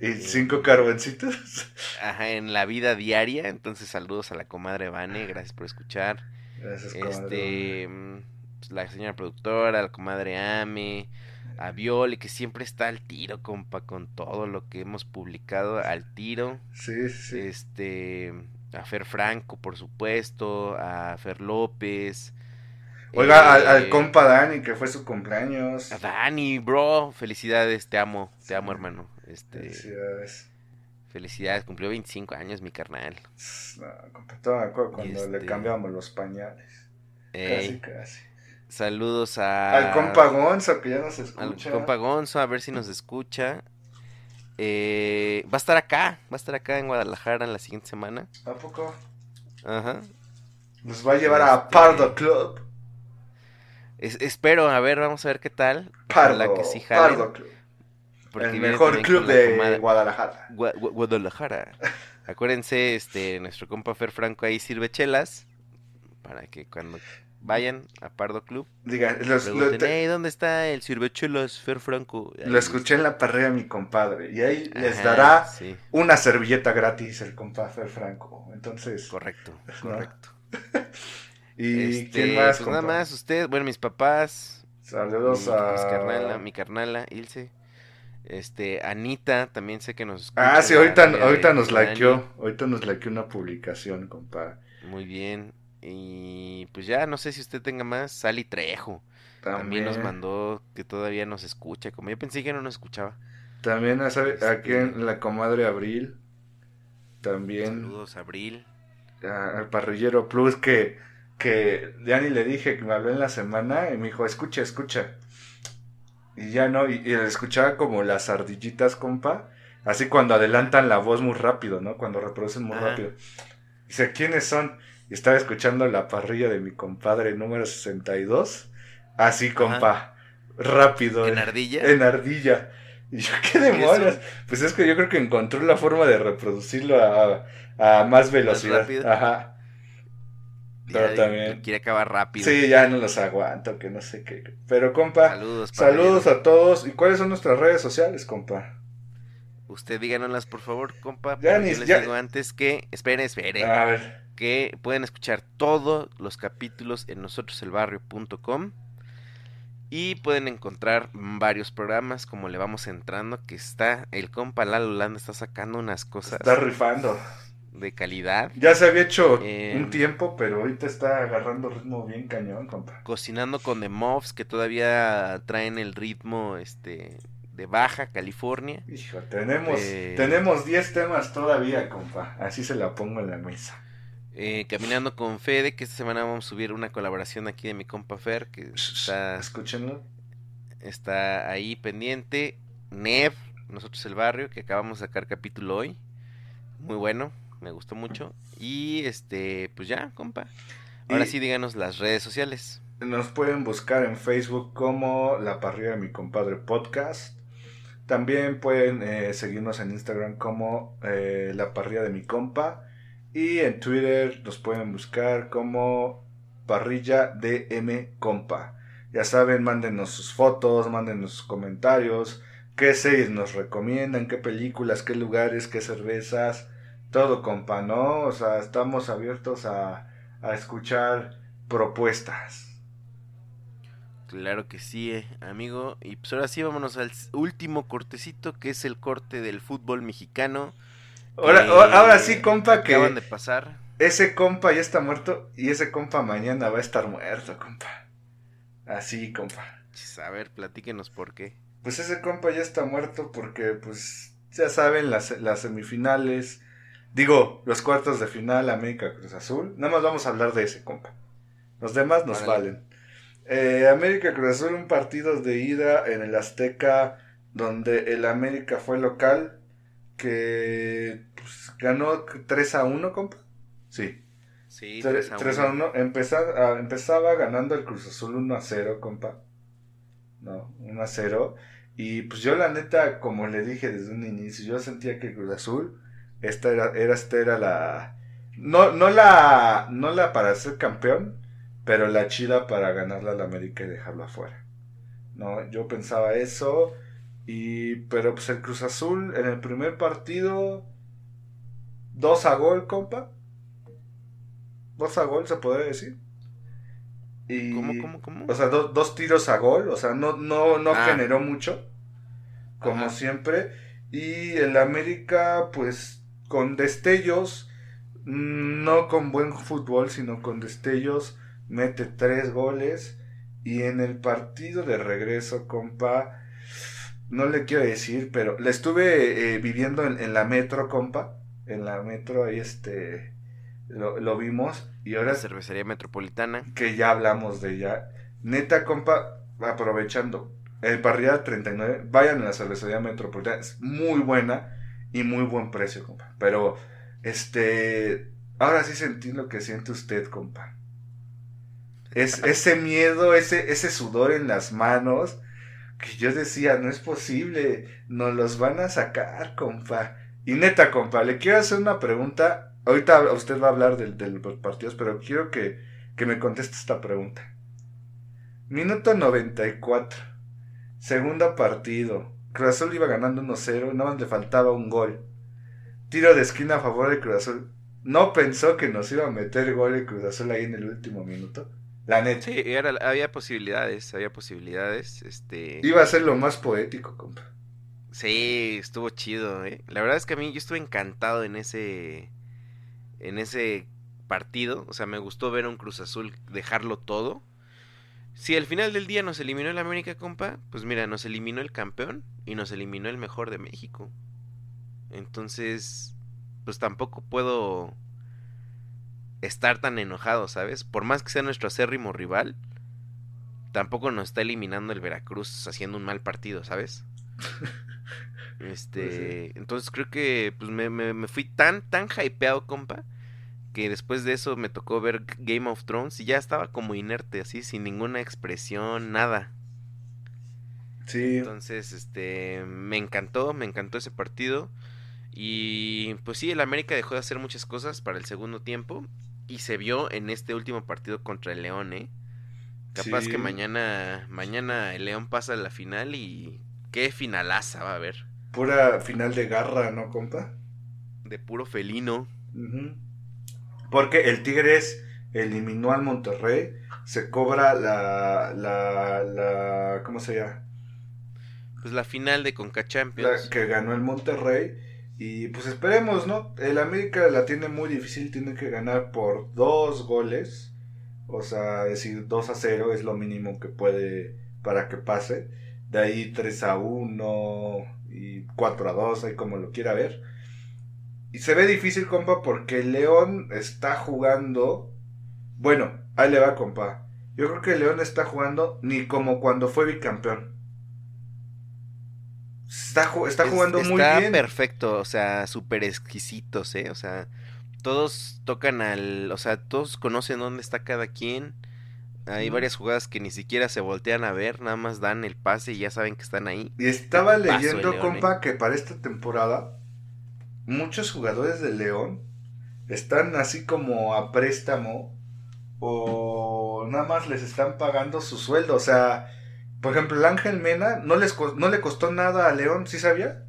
¿Y cinco carboncitos? Ajá, en la vida diaria. Entonces, saludos a la comadre Vane, gracias por escuchar. Gracias, comadre. Este, mm, pues, la señora productora, la comadre Ame, a Viole, que siempre está al tiro, compa, con todo lo que hemos publicado al tiro. Sí, sí. Este, a Fer Franco, por supuesto, a Fer López. Oiga, al, eh, al compa Dani, que fue su cumpleaños. A Dani, bro, felicidades, te amo, te amo, hermano. Este, Felicidades. felicidades, cumplió 25 años mi carnal. No, todavía me acuerdo cuando le este- cambiamos los pañales. Ey, Casi, casi. saludos a, Al compa Gonzo, que ya nos al escucha. compa Gonzo, a ver si nos escucha. Eh, va a estar acá, va a estar acá en Guadalajara en la siguiente semana. ¿A poco? Ajá. Nos va a llevar a Este- Pardo Club. Es- espero, a ver, vamos a ver qué tal. Pardo, Ojalá que sí jalen, Pardo Club. El mejor club de Guadalajara. Gua- Gua- Guadalajara. Acuérdense, este, nuestro compa Fer Franco ahí sirve chelas para que cuando vayan a Pardo Club Diga, los- lo, pregunten, te- "Ey, ¿dónde está el sirve chelas Fer Franco? Ahí lo escuché en la parrilla mi compadre. Y ahí les dará Sí, una servilleta gratis el compa Fer Franco. Entonces, correcto, ¿No? correcto. [LAUGHS] ¿y Este, quién más? Pues nada más, usted, bueno, mis papás, Saludos mi, a. mis carnala, mi carnala, Ilse. Este, Anita, también sé que nos escucha. Ah, sí, ahorita, ahorita nos Dani. likeó. Ahorita nos likeó una publicación, compa. Muy bien. Y pues ya, no sé si usted tenga más. Sally Trejo. También, nos mandó que todavía nos escucha. Como yo pensé que no nos escuchaba. También a- aquí en la comadre Abril. También Saludos, Abril. a- al parrillero Plus que, que ya ni le dije que me habló en la semana y me dijo, escucha, escucha. Y ya no, y, escuchaba como las ardillitas, compa. Así cuando adelantan la voz muy rápido, ¿no? Cuando reproducen muy Ajá. rápido. Dice, ¿quiénes son? Y estaba escuchando la parrilla de mi compadre número 62. Así, compa. Rápido. ¿En ardilla? En ardilla. Y yo, ¿qué demonios? Pues es que yo creo que encontró la forma de reproducirlo a, a más velocidad. rápido? Ajá. Pero Ya, también. Quiere acabar rápido. Sí, ya no los aguanto, que no sé qué. Pero, compa, Saludos, a todos. ¿Y cuáles son nuestras redes sociales, compa? Usted díganoslas, por favor, compa. Ya ni- les ya- digo antes que. Espere, espere. A ver. que pueden escuchar todos los capítulos en nosotroselbarrio.com y pueden encontrar varios programas como le vamos entrando que está el compa Lalo Landa está sacando unas cosas Está rifando. De calidad Ya se había hecho Eh, un tiempo, pero ahorita está agarrando ritmo bien cañón, compa. cocinando con The Muffs que todavía traen el ritmo este de Baja California Hijo, tenemos, Eh. tenemos 10 temas todavía, compa. Así se la pongo en la mesa. Eh, caminando con Fede que esta semana vamos a subir una colaboración aquí de mi compa Fer que está Escúchenlo. está ahí pendiente. Nev, nosotros el barrio, que acabamos de sacar capítulo hoy. Muy bueno, me gustó mucho. Y este, pues ya, compa. Ahora Y- sí, díganos las redes sociales. Nos pueden buscar en Facebook como La Parrilla de mi compadre podcast. También pueden eh, seguirnos en Instagram como eh, La Parrilla de mi compa. Y en Twitter nos pueden buscar como Parrilla DM Compa. Ya saben, mándenos sus fotos, mándenos sus comentarios. ¿Qué series nos recomiendan? ¿Qué películas? ¿Qué lugares? ¿Qué cervezas? Todo, compa, ¿no? O sea, estamos abiertos a, a escuchar propuestas. Claro que sí, eh, amigo. Y pues ahora sí, vámonos al último cortecito, que es el corte del fútbol mexicano. Ahora, ahora sí, compa, Acaban que de pasar. ese compa ya está muerto y ese compa mañana va a estar muerto, compa. Así, compa. A ver, platíquenos por qué. Pues ese compa ya está muerto porque, pues, ya saben, las, las semifinales, digo, los cuartos de final, América Cruz Azul. Nada más vamos a hablar de ese compa. Los demás nos Órale. valen. Eh, América Cruz Azul, un partido de ida en el Azteca, donde el América fue local, que pues, ganó 3 a 1, compa. Sí, Sí, 3 tres a uno. a 1. Empezaba, empezaba ganando el Cruz Azul 1 a 0, compa. No, 1 a 0. Y pues yo la neta, como le dije desde un inicio, yo sentía que el Cruz Azul, esta era, era, esta era la... No, no la... No la para ser campeón, pero la chida para ganarle al América y dejarlo afuera. No, yo pensaba eso. Y... Pero pues el Cruz Azul en el primer partido... 2 a gol, compa. 2 a gol, se podría decir. Y, ¿Cómo, cómo, cómo? O sea, do- dos tiros a gol. O sea, no, no, no Ah. generó mucho. Como Ajá. siempre. Y el América, pues, con destellos. no con buen fútbol, sino con destellos, mete tres goles. Y en el partido de regreso, compa, no le quiero decir, pero le estuve eh, viviendo en, la metro, compa. En la metro, ahí este, lo, vimos. Y ahora... cervecería metropolitana. Que ya hablamos de ella. Neta, compa, aprovechando. El parrilla 39, vayan a la cervecería metropolitana. Es muy buena y muy buen precio, compa. Pero, este, ahora sí sentí lo que siente usted, compa. Es, [LAUGHS] ese miedo, ese, ese sudor en las manos, que yo decía, no es posible, nos los van a sacar, compa. Y neta, compa, le quiero hacer una pregunta. Ahorita usted va a hablar del, de los partidos, pero quiero que, que me conteste esta pregunta. Minuto 94. Segundo partido. Cruz Azul iba ganando 1-0, nada más le faltaba un gol. Tiro de esquina a favor de Cruz Azul. ¿No pensó que nos iba a meter gol el Cruz Azul ahí en el último minuto? La neta. Sí, había posibilidades, había posibilidades. Este... Iba a ser lo más poético, compa. Sí, estuvo chido, ¿eh? La verdad es que a mí yo estuve encantado en ese en ese partido, o sea, me gustó ver a un Cruz Azul dejarlo todo. Si al final del día nos eliminó el América, compa, pues mira, nos eliminó el campeón y nos eliminó el mejor de México. Entonces, pues tampoco puedo estar tan enojado, ¿sabes? Por más que sea nuestro acérrimo rival, tampoco nos está eliminando el Veracruz haciendo un mal partido, ¿sabes? [LAUGHS] Este, pues entonces creo que pues me, me, fui tan, tan hypeado, compa, que después de eso me tocó ver Game of Thrones y ya estaba como inerte, así, sin ninguna expresión, nada. Sí. Entonces, este, me encantó, me encantó ese partido. Y pues sí, el América dejó de hacer muchas cosas para el segundo tiempo y se vio en este último partido contra el León, ¿eh? Capaz que mañana, mañana el León pasa a la final y qué finalaza va a haber. Pura final de garra, ¿no, compa? De puro felino. Porque el Tigres eliminó al Monterrey, se cobra la, la, la, ¿cómo se llama? Pues la final de Conca Champions. que ganó el Monterrey y pues esperemos, ¿no? El América la tiene muy difícil, tiene que ganar por dos goles. O sea, decir 2 a 0 es lo mínimo que puede para que pase. De ahí 3 a 1 y 4 a 2, ahí como lo quiera ver. Y se ve difícil, compa, porque el León está jugando. Bueno, ahí le va, compa. Yo creo que el León está jugando ni como cuando fue bicampeón. Está, está jugando muy bien. Está perfecto, o sea, súper exquisitos, ¿eh? O sea, todos tocan al. O sea, todos conocen dónde está cada quien. Hay varias jugadas que ni siquiera se voltean a ver, nada más dan el pase y ya saben que están ahí. Y estaba leyendo, compa, ¿eh? que para esta temporada muchos jugadores de León están así como a préstamo o nada más les están pagando su sueldo. O sea, por ejemplo, el Ángel Mena no, les, no le costó nada a León, ¿sí sabía?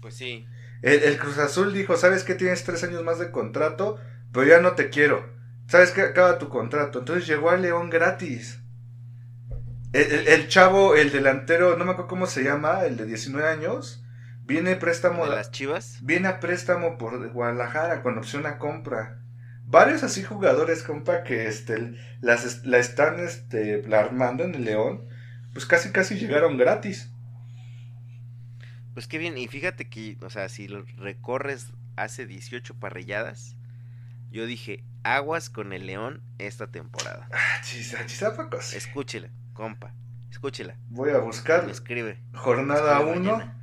Pues sí. El, Cruz Azul dijo, ¿sabes que tienes tres años más de contrato? Pero ya no te quiero. ¿Sabes que acaba tu contrato? Entonces llegó a León gratis. El, chavo, el delantero, no me acuerdo cómo se llama, el de 19 años, viene préstamo... ¿De las chivas? Viene a préstamo por Guadalajara con opción a compra varios así jugadores, compa, que este, las, la están este, armando en el León, pues casi casi llegaron gratis. Pues qué bien, y fíjate que, o sea, si lo recorres hace 18 parrilladas, yo dije, aguas con el León esta temporada. Ah, chisa, Escúchela, compa, escúchela. Voy a buscar. escribe. Jornada 1,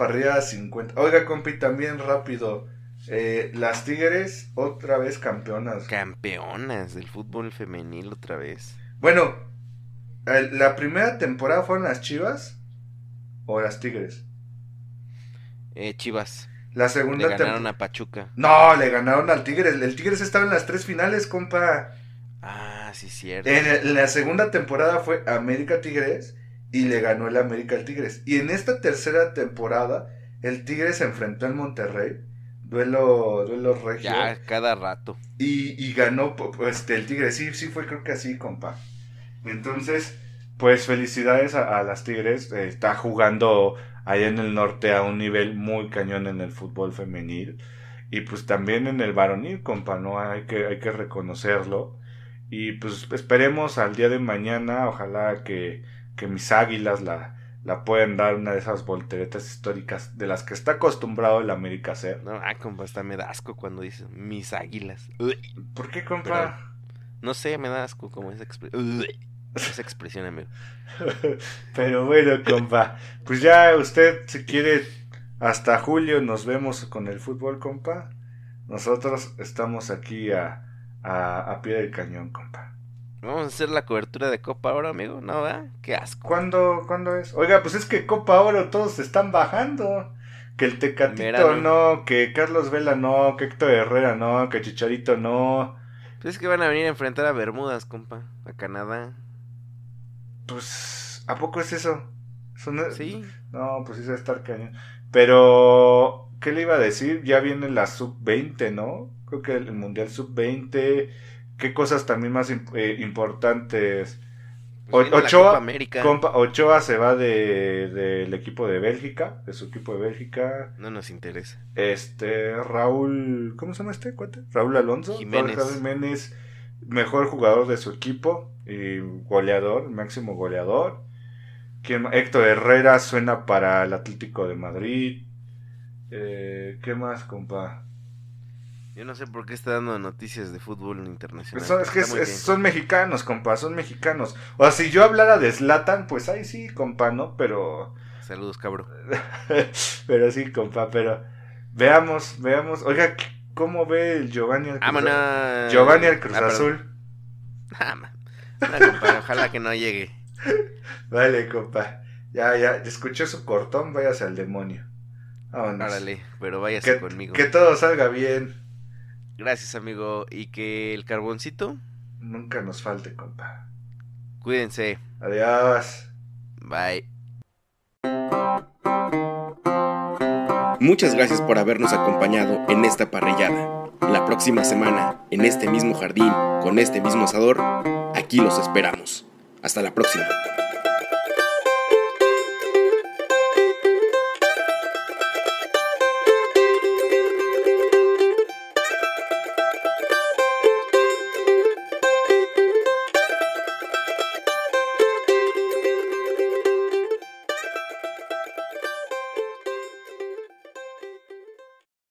parrillada 50. Oiga, compi, también rápido eh, las Tigres otra vez campeonas. Campeonas del fútbol femenil otra vez. Bueno, la primera temporada fueron las Chivas o las Tigres. Eh, Chivas. La segunda le ganaron a Pachuca. No, le ganaron al Tigres. El Tigres estaba en las tres finales, compa. Ah, sí, cierto. En, la segunda temporada fue América Tigres y le ganó el América al Tigres. Y en esta tercera temporada, el Tigres se enfrentó al Monterrey duelo, duelo regio. Ya, cada rato. Y, y ganó este, el Tigre. Sí, sí, fue creo que así, compa. Entonces, pues felicidades a, las Tigres. Eh, está jugando allá en el norte a un nivel muy cañón en el fútbol femenil. Y pues también en el varonil, compa, ¿no? Hay que, hay que reconocerlo. Y pues esperemos al día de mañana, ojalá que, que mis águilas la, la pueden dar una de esas volteretas históricas de las que está acostumbrado el América a hacer. No, ah, compa, hasta me da asco cuando dices mis águilas. ¿Por qué, compa? no sé, me da asco como esa, expresión [LAUGHS] esa expresión, amigo. [LAUGHS] Pero bueno, compa, pues ya usted si quiere hasta julio nos vemos con el fútbol, compa. Nosotros estamos aquí a, a, pie del cañón, compa. Vamos a hacer la cobertura de Copa Oro, amigo, ¿no? va? Qué asco. ¿Cuándo, ¿Cuándo es? Oiga, pues es que Copa Oro todos están bajando. Que el Tecatito no, que Carlos Vela no, que Héctor Herrera no, que Chicharito no. Pues es que van a venir a enfrentar a Bermudas, compa, a Canadá. Pues, ¿a poco es eso? Sí. No, pues sí va a estar cañón. Pero, ¿qué le iba a decir? Ya viene la sub-20, ¿no? Creo que el Mundial sub-20. ¿Qué cosas también más eh, importantes? Pues Ochoa, Ochoa se va del de, equipo de Bélgica, de su equipo de Bélgica. No nos interesa. Este, Raúl, ¿cómo se llama este cuate? Raúl Alonso. Jiménez. Raúl Jiménez, mejor jugador de su equipo y goleador, máximo goleador. Héctor Herrera suena para el Atlético de Madrid. Eh, ¿Qué más, compa? Yo no sé por qué está dando noticias de fútbol internacional. Son, es que son mexicanos, compa, son mexicanos. O sea, si yo hablara de Slatan, pues ahí sí, compa, ¿no? Pero... Saludos, cabrón. [LAUGHS] pero sí, compa, pero... Veamos, veamos. Oiga, ¿cómo ve el Giovanni al Cruz, Azul? Giovanni al Cruz ah, Azul? Ah, compa, ojalá que no llegue. [LAUGHS] Vale, compa. Ya, ya, escuché su cortón, váyase al demonio. Vámonos. pero váyase conmigo. Que todo salga bien. Gracias, amigo. Y que el carboncito. Nunca nos falte, compa. Cuídense. Adiós. Bye. Muchas gracias por habernos acompañado en esta parrillada. La próxima semana, en este mismo jardín, con este mismo asador, aquí los esperamos. Hasta la próxima.